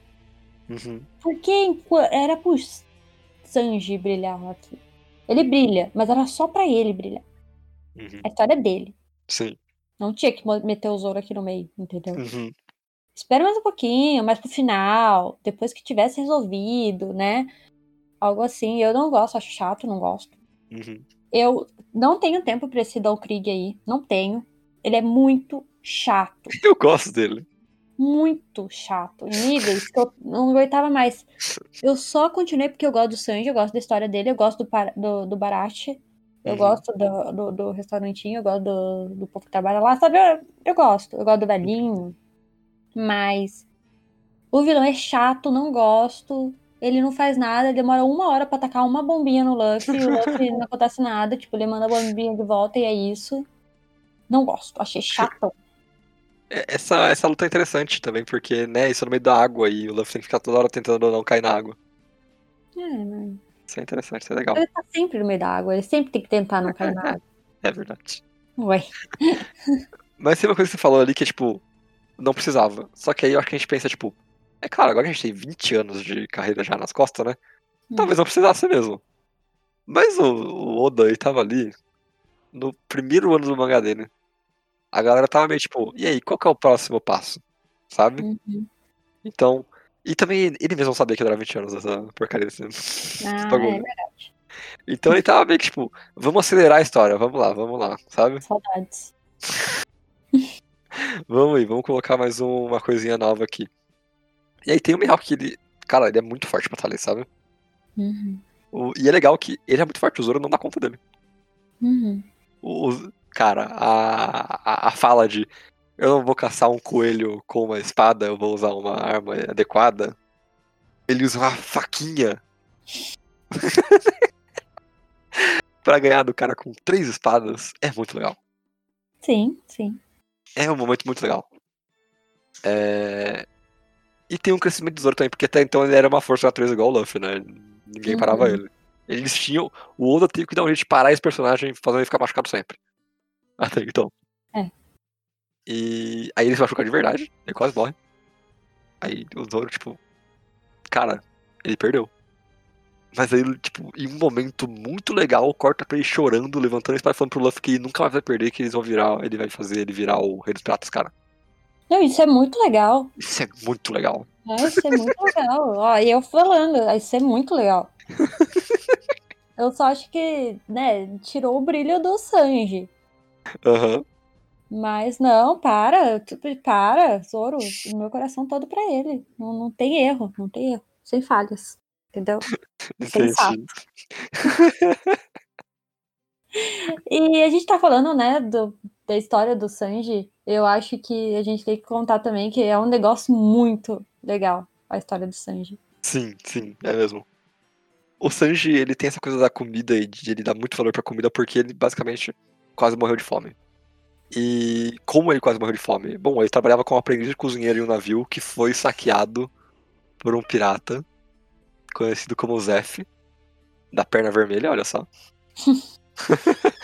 uhum. Por que enqu- era pro Sanji brilhar aqui? Ele brilha, mas era só pra ele brilhar. Uhum. A história é dele. Sim. Não tinha que meter o Zoro aqui no meio, entendeu? Uhum. Espera mais um pouquinho, mais pro final, depois que tivesse resolvido, né? Algo assim. Eu não gosto, acho chato, não gosto. Uhum. Eu não tenho tempo pra esse Don Krieg aí. Não tenho. Ele é muito chato. Eu gosto dele. muito chato. Níveis que eu não aguentava mais. Eu só continuei porque eu gosto do Sanji, eu gosto da história dele, eu gosto do, do, do eu Uhum. gosto do, do, do restaurantinho, eu gosto do, do povo que trabalha lá, sabe? Eu, eu gosto, eu gosto do velhinho. Mas o vilão é chato, não gosto. Ele não faz nada, ele demora uma hora pra atacar uma bombinha no Luffy, e o Luffy não acontece nada, tipo, ele manda a bombinha de volta e é isso. Não gosto, achei chato. É, Essa, essa luta é interessante também, porque, né, isso é no meio da água e o Luffy tem que ficar toda hora tentando não cair na água. É, mas Isso é interessante, isso é legal. Ele tá sempre no meio da água, ele sempre tem que tentar não cair na água. É verdade. Ué. Mas tem uma coisa que você falou ali que tipo, não precisava. Só que aí eu acho que a gente pensa, tipo, é claro, agora que a gente tem 20 anos de carreira já nas costas, né? Talvez não precisasse mesmo. Mas o, o Oda, tava ali no primeiro ano do mangá dele. A galera tava meio tipo, e aí, qual que é o próximo passo? Sabe? Uhum. Então. E também ele mesmo sabia que era 20 anos essa porcaria desse, desse Ah, é verdade. Então ele tava meio que tipo, vamos acelerar a história, vamos lá, vamos lá, sabe? Saudades. Vamos aí, vamos colocar mais um- uma coisinha nova aqui. E aí tem o Mihawk que ele. Cara, ele é muito forte pra ali, sabe? Uhum. O- e é legal que ele é muito forte, o Zoro não dá conta dele. Uhum. O, o- cara, a, a, a fala de eu não vou caçar um coelho com uma espada, eu vou usar uma arma adequada. Ele usa uma faquinha pra ganhar do cara com três espadas. É muito legal. Sim, sim. É um momento muito legal. É, E tem um crescimento do Zoro também, porque até então ele era uma força natureza igual o Luffy, né? Ninguém parava ele. Eles tinham. O Oda teve que dar um jeito de parar esse personagem e fazer ele ficar machucado sempre. Até então. É. E aí ele se machuca de verdade, ele quase morre. Aí o Zoro, tipo. Cara, ele perdeu. Mas aí, tipo, em um momento muito legal, corta pra ele chorando, levantando espada falando pro Luffy que nunca mais vai perder, que eles vão virar. Ele vai fazer ele virar o Rei dos Pratos, cara. Não, isso é muito legal. Isso é muito legal. É, isso é muito legal. Ó, e eu falando, isso é muito legal. Eu só acho que, né, tirou o brilho do Sanji. Aham. Mas não, para, para, Zoro, o meu coração todo pra ele. Não, não tem erro, não tem erro. Sem falhas. Entendeu? Sensato. E a gente tá falando, né, do, da história do Sanji. Eu acho que a gente tem que contar também que é um negócio muito legal a história do Sanji. Sim, sim, é mesmo. o Sanji, ele tem essa coisa da comida e de ele dar muito valor pra comida porque ele basicamente quase morreu de fome. E como ele quase morreu de fome? Bom, ele trabalhava como aprendiz de cozinheiro em um navio que foi saqueado por um pirata conhecido como Zef, da perna vermelha, olha só.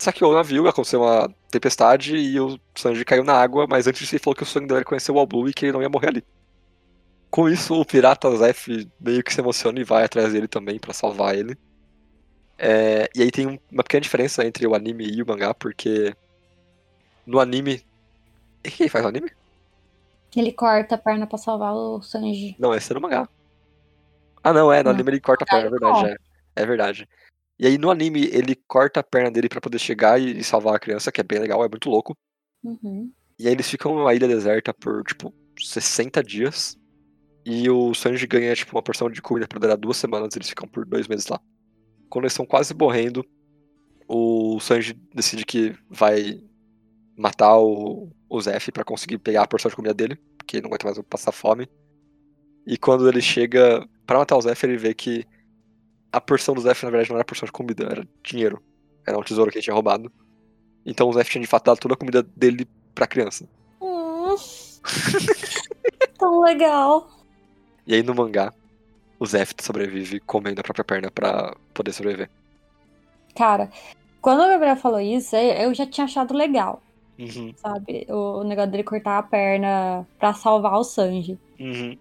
Saqueou o navio, aconteceu uma tempestade e o Sanji caiu na água, mas antes ele falou que o sonho dele era conhecer o All Blue e que ele não ia morrer ali. Com isso, o pirata Zef meio que se emociona e vai atrás dele também pra salvar ele. É, e aí tem um- uma pequena diferença entre o anime e o mangá, porque no anime. E quem faz o anime? Ele corta a perna pra salvar o Sanji. Não, esse é no mangá. Ah, não, é, no Não. anime ele corta a perna, é verdade, é. É verdade. E aí no anime ele corta a perna dele pra poder chegar e salvar a criança, que é bem legal, é muito louco. Uhum. E aí eles ficam numa ilha deserta por, tipo, 60 dias. E o Sanji ganha, tipo, uma porção de comida pra durar duas semanas, eles ficam por dois meses lá. Quando eles estão quase morrendo, o Sanji decide que vai matar o, o Zef pra conseguir pegar a porção de comida dele, porque ele não aguenta mais passar fome. E quando ele chega pra matar o Zef, ele vê que a porção do Zef, na verdade, não era porção de comida, era dinheiro. Era um tesouro que ele tinha roubado. Então o Zef tinha de fato dado toda a comida dele pra criança. Hum. Tão legal. E aí no mangá, o Zef sobrevive comendo a própria perna pra poder sobreviver. Cara, quando o Gabriel falou isso, eu eu já tinha achado legal, Uhum, sabe? O negócio dele cortar a perna pra salvar o Sanji. uhum.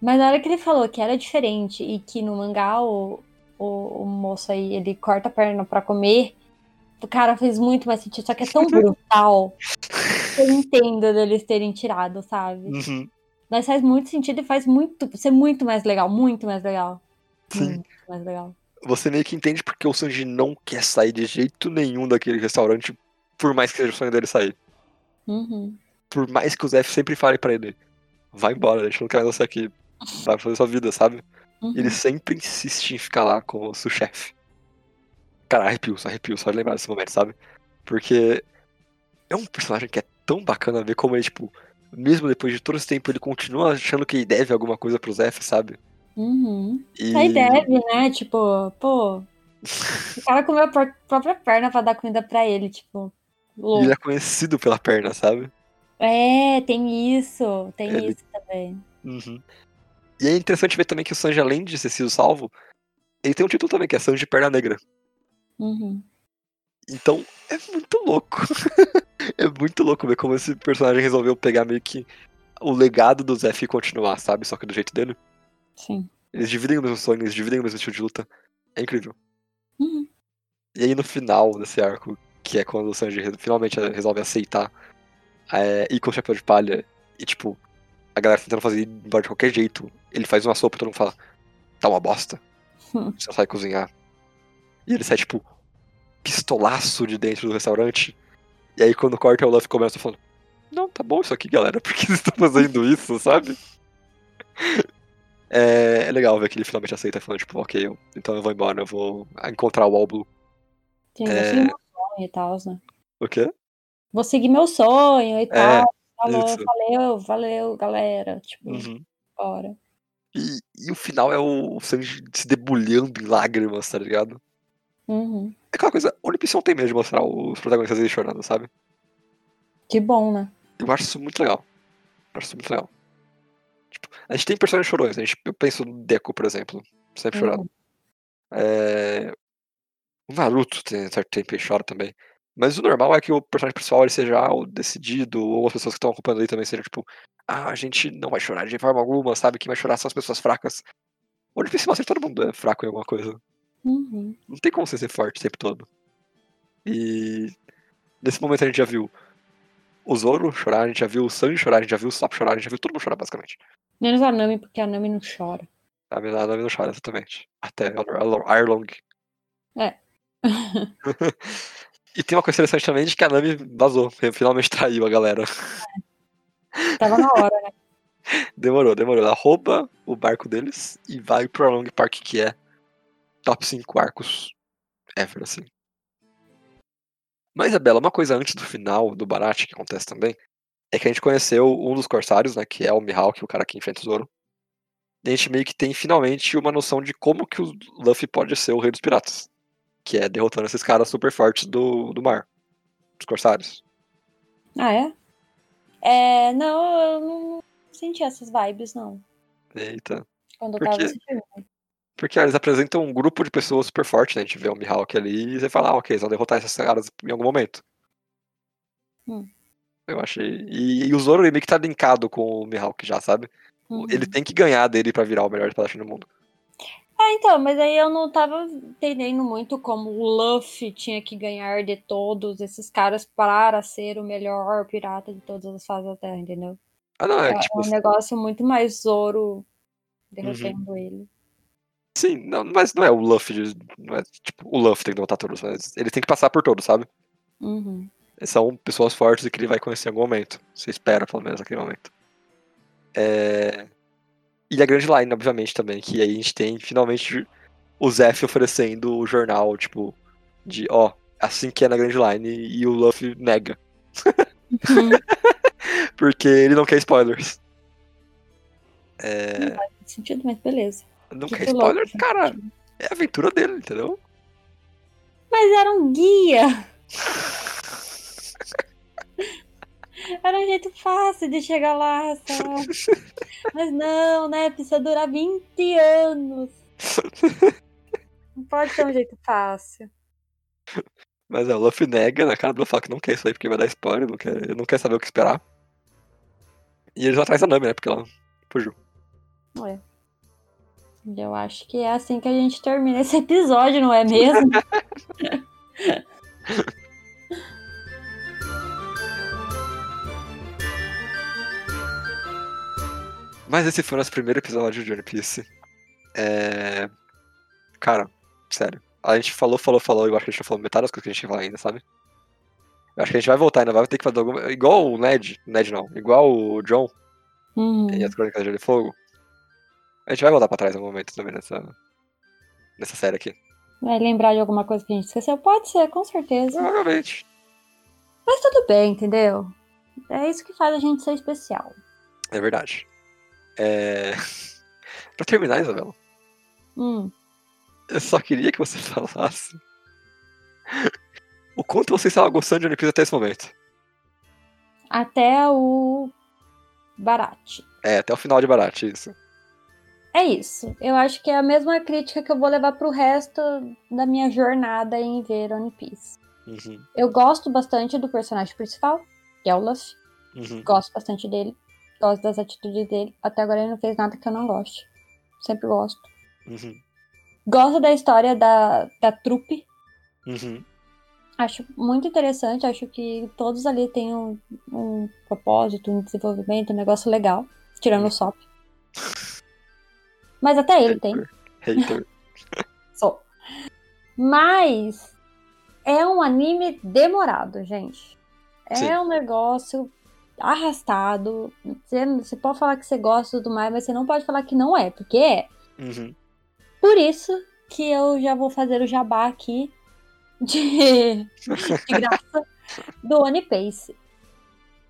Mas na hora que ele falou que era diferente e que no mangá o, o, o moço aí, ele corta a perna pra comer, o cara fez muito mais sentido. Só que é tão brutal que eu entendo deles terem tirado, sabe? Uhum. Mas faz muito sentido e faz muito ser muito mais legal, muito mais legal. Sim. Muito mais legal. Você meio que entende porque o Sanji não quer sair de jeito nenhum daquele restaurante, por mais que seja o sonho dele sair. Uhum. Por mais que o Zef sempre fale pra ele, vai embora, a gente não quer mais você aqui. Vai fazer sua vida, sabe? Uhum. Ele sempre insiste em ficar lá com o seu chefe. Cara, arrepio, só arrepio, só de lembrar desse momento, sabe? Porque é um personagem que é tão bacana ver como ele, tipo, mesmo depois de todo esse tempo, ele continua achando que ele deve alguma coisa pro Zef, sabe? Uhum. E... Aí deve, né? Tipo, pô. O cara comeu a própria perna pra dar comida pra ele, tipo. louco. ele é conhecido pela perna, sabe? É, tem isso. Tem Ele- isso também. Uhum. E é interessante ver também que o Sanji, além de ter sido salvo, ele tem um título também, que é Sanji Perna Negra. Uhum. Então, é muito louco. é muito louco ver como esse personagem resolveu pegar meio que o legado do Zef e continuar, sabe? Só que do jeito dele. Sim. Eles dividem o mesmo sonho, eles dividem o mesmo estilo de luta. É incrível. Uhum. E aí no final desse arco, que é quando o Sanji finalmente resolve aceitar é, ir com o chapéu de palha e tipo, a galera tentando fazer embora de qualquer jeito, ele faz uma sopa e todo mundo fala, tá uma bosta. Hum. Você sabe cozinhar. E ele sai, tipo, pistolaço de dentro do restaurante. E aí quando corta o Luffy começa falando, não, tá bom isso aqui, galera, por que vocês estão fazendo isso, sabe? É, é legal ver que ele finalmente aceita falando, tipo, ok, eu- então eu vou embora, eu vou encontrar o All. Sim, É. meu sonho e tal, né? O quê? Vou seguir meu sonho e É, tal. Falou, isso. valeu, valeu, galera. Tipo, Uhum. bora. E, e o final é o Sanji se debulhando em lágrimas, tá ligado? Uhum. É aquela coisa, o One Piece não tem medo de mostrar os protagonistas chorando, sabe? Que bom, né? Eu acho isso muito legal. Eu acho isso muito legal. Tipo, a gente tem personagens chorões, a gente, eu penso no Deku, por exemplo, sempre chorando. Uhum. É... O Naruto tem certo tempo e chora também. Mas o normal é que o personagem principal ele seja o decidido, ou as pessoas que estão acompanhando ele também sejam tipo, ah, a gente não vai chorar de forma alguma, sabe? Quem vai chorar são as pessoas fracas. O Piece mostra que todo mundo é fraco em alguma coisa. Uhum. Não tem como você ser forte o tempo todo. E nesse momento a gente já viu o Zoro chorar, a gente já viu o Sanji chorar, a gente já viu o Sop chorar, a gente já viu todo mundo chorar basicamente. Menos a Nami, porque a Nami não chora. A nada não chora, exatamente. Até a Arlong. É. e tem uma coisa interessante também de que a Nami vazou, finalmente traiu a galera. Tava na hora, né? Demorou, demorou. Ela rouba o barco deles e vai pro Arlong Park, que é top 5 arcos ever, assim. Mas, Isabela, uma coisa antes do final do Barat que acontece também é que a gente conheceu um dos corsários, né? Que é o Mihawk, o cara que enfrenta o Zoro. a gente meio que tem finalmente uma noção de como que o Luffy pode ser o rei dos piratas. Que é derrotando esses caras super fortes do, do mar. Os corsários. Ah, é? É, não, eu não senti essas vibes, não. Eita. Quando eu Por tava assistindo. Porque eles apresentam um grupo de pessoas super forte, né? A gente vê o Mihawk ali e você fala, ah, ok, eles vão derrotar esses caras em algum momento. Hum. Eu achei. E, e o Zoro ele meio que tá linkado com o Mihawk já, sabe? Uhum. Ele tem que ganhar dele pra virar o melhor espadachim do mundo. Ah, então, mas aí eu não tava entendendo muito como o Luffy tinha que ganhar de todos esses caras para ser o melhor pirata de todas as fases da Terra, entendeu? Ah, não, é, É, tipo. um negócio muito mais Zoro derrotando ele. Sim, não, mas não é o Luffy. de- Não é, tipo, o Luffy tem que derrotar todos, mas ele tem que passar por todos, sabe? Uhum. São pessoas fortes e que ele vai conhecer em algum momento. Você espera, pelo menos, naquele momento. É... E a Grand Line, obviamente, também, que aí a gente tem finalmente o Zef oferecendo o jornal, tipo, de ó, assim que é na Grand Line, e o Luffy nega. Uhum. Porque ele não quer spoilers. É... Não faz sentido, mas beleza. Não Que quer que o spoilers, Luffy- cara. É a aventura dele, entendeu? Mas era um guia! Era um jeito fácil de chegar lá, sabe? Mas não, né? Precisa durar 20 anos. Não pode ser um jeito fácil. Mas é, o Luffy nega na cara do Luffy fala que não quer isso aí porque vai dar spoiler, não quer, não quer saber o que esperar. E eles vão atrás da Nami, né? Porque ela fugiu. Ué. Eu acho que é assim que a gente termina esse episódio, não é mesmo? Mas esse foi o nosso primeiro episódio de One Piece. É. Cara, sério. A gente falou, falou, falou, eu acho que a gente não falou metade das coisas que a gente falar ainda, sabe? Eu acho que a gente vai voltar ainda, vai ter que fazer alguma. Igual o Ned. Ned não. Igual o John Uhum. em As Crônicas de Gelo e Fogo. A gente vai voltar pra trás em algum momento também nessa. Nessa série aqui. Vai lembrar de alguma coisa que a gente esqueceu? Pode ser, com certeza. Provavelmente. Mas tudo bem, entendeu? É isso que faz a gente ser especial. É verdade. É. pra terminar, Isabela, Hum. eu só queria que você falasse. o quanto você estava gostando de One Piece até esse momento. Até o Barate. É, até o final de Barat, isso. É isso. Eu acho que é a mesma crítica que eu vou levar pro resto da minha jornada em ver One Piece. Uhum, Eu gosto bastante do personagem principal, que é o Luffy. uhum. Gosto bastante dele. Gosto das atitudes dele. Até agora ele não fez nada que eu não goste. Sempre gosto. Uhum, Gosto da história da, da trupe. uhum. Acho muito interessante. Acho que todos ali têm um, um propósito, um desenvolvimento, um negócio legal. Tirando o Sop. Mas até ele tem. Hater. Só. Mas é um anime demorado, gente. É Sim. um negócio arrastado. Você, você pode falar que você gosta tudo mais, mas você não pode falar que não é, porque é. Uhum. Por isso que eu já vou fazer o jabá aqui de, de graça do One Piece.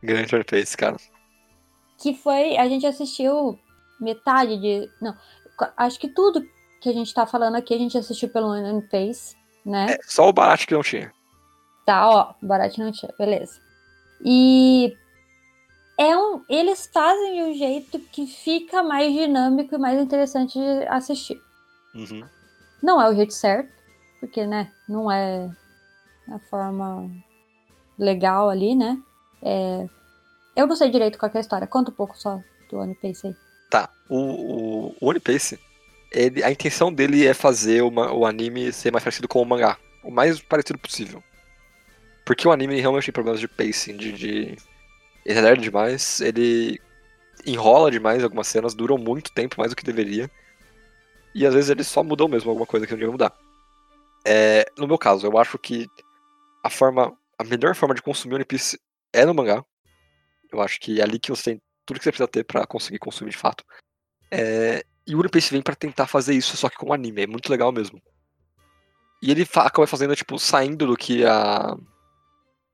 Grande One Piece, cara. Que foi. A gente assistiu metade de. Não, acho que tudo que a gente tá falando aqui a gente assistiu pelo One Piece, né? É, só o Barat que não tinha. Tá, ó, barato não tinha, beleza. E é um, eles fazem de um jeito que fica mais dinâmico e mais interessante de assistir. Uhum. Não é o jeito certo, porque, né, não é a forma legal ali, né? É, eu não sei direito qual que é a história. Conta um pouco só do One Piece aí. Tá, o, o, o One Piece, ele, a intenção dele é fazer uma, o anime ser mais parecido com o mangá. O mais parecido possível. Porque o anime realmente tem problemas de pacing, de. de... Ele é lerdo demais, ele enrola demais algumas cenas, duram muito tempo, mais do que deveria. E às vezes ele só mudou mesmo alguma coisa que não devia mudar. É, no meu caso, eu acho que a forma. A melhor forma de consumir One Piece é no mangá. Eu acho que é ali que você tem tudo que você precisa ter pra conseguir consumir de fato. É, e o One Piece vem pra tentar fazer isso, só que com anime. É muito legal mesmo. E ele fa acaba fazendo, tipo, saindo do que a...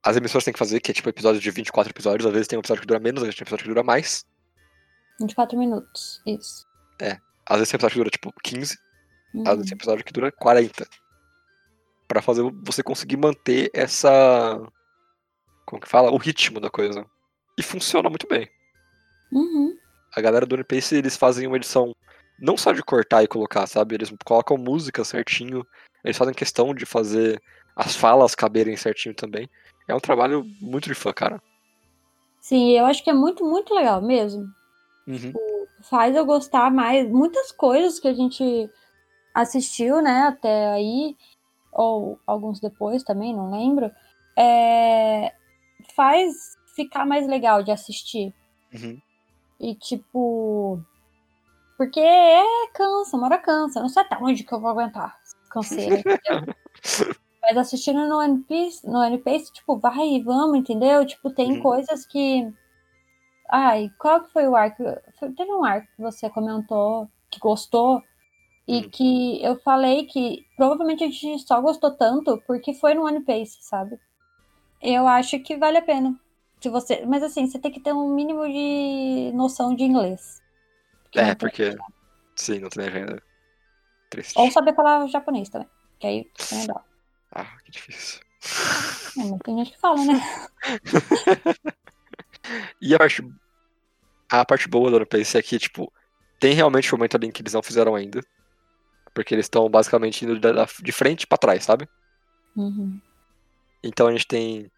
as emissoras têm que fazer, que é tipo episódio de 24 episódios. Às vezes tem um episódio que dura menos, às vezes tem um episódio que dura mais. 24 minutos, isso. Às vezes tem episódio que dura tipo 15, Uhum. às vezes tem episódio que dura 40. Pra fazer você conseguir manter essa. Como que fala? O ritmo da coisa. E funciona muito bem. Uhum. A galera do One Piece, eles fazem uma edição não só de cortar e colocar, sabe? Eles colocam música certinho. Eles fazem questão de fazer as falas caberem certinho também. É um trabalho muito de fã, cara. Sim, eu acho que é muito, muito legal mesmo. Uhum. Faz eu gostar mais. Muitas coisas que a gente assistiu, né, até aí, ou alguns depois também, não lembro, é, faz ficar mais legal de assistir. Uhum. E tipo. Porque é cansa, uma hora cansa. Não sei até onde que eu vou aguentar. Entendeu? Mas assistindo no One Piece, no One Piece, tipo, vai, vamos, entendeu? Tipo, tem Uhum. coisas que. Ai, qual que foi o arco? Teve um arco que você comentou que gostou e Hum. que eu falei que provavelmente a gente só gostou tanto porque foi no One Piece, sabe? Eu acho que vale a pena. Se você, mas assim, você tem que ter um mínimo de noção de inglês. Porque É, tem- porque. Sim, não tem agenda. Triste. Ou saber falar japonês também. Que aí é legal. Ah, que difícil. É, mas tem gente que fala, né? E a parte. A parte boa do Piece é que, tipo, tem realmente um momento ali em que eles não fizeram ainda. Porque eles estão basicamente indo de frente pra trás, sabe? Uhum. Então a gente tem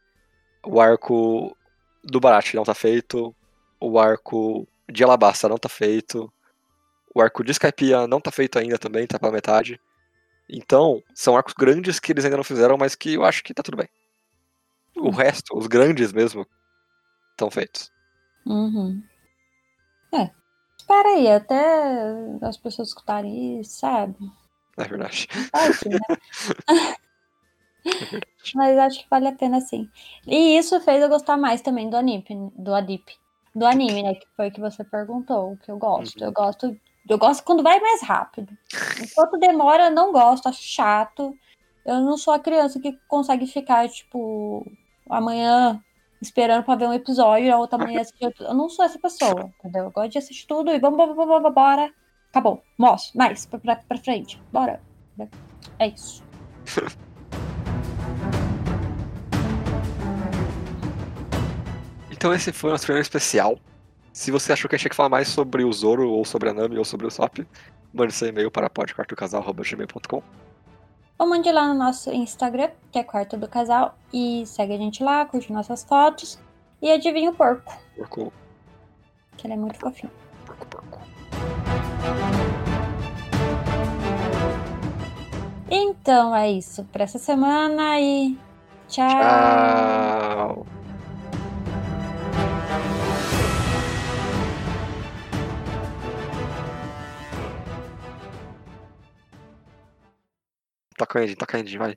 o arco do Barat não tá feito, o arco de Alabasta não tá feito, o arco de Skypiea não tá feito ainda também, tá pela metade. Então, são arcos grandes que eles ainda não fizeram, mas que eu acho que tá tudo bem. O Hum. resto, os grandes mesmo, estão feitos. Uhum. É. Espera aí, até as pessoas escutarem isso, sabe? É verdade. Pode, né? Mas acho que vale a pena sim. E isso fez eu gostar mais também do anime, do Adip. Do anime, né? Que foi que você perguntou, o que eu gosto. Uhum. Eu gosto. Eu gosto quando vai mais rápido. Enquanto demora, eu não gosto, acho chato. Eu não sou a criança que consegue ficar, tipo, amanhã esperando pra ver um episódio a outra manhã assistir. Eu não sou essa pessoa, entendeu? Eu gosto de assistir tudo e vamos, vamos, vamos, bora. Acabou. Mostra, mais, pra, pra, pra frente. Bora. É isso. Então esse foi o nosso primeiro especial. Se você achou que a gente tinha que falar mais sobre o Zoro, ou sobre a Nami, ou sobre o Sop, mande seu e-mail para podquartocasal.gmail.com. Ou mande lá no nosso Instagram, que é Quarto do Casal, e segue a gente lá, curte nossas fotos. E adivinha o porco, Porco, que ele é muito fofinho. porco, porco. Então é isso pra essa semana e tchau. Tchau! Toca aí, toca aí, vai.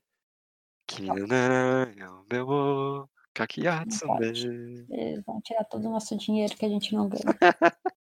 Kinanara, meu wo, kakiatsu Não pode. ne. Eles vão tirar todo o nosso dinheiro que a gente não ganha.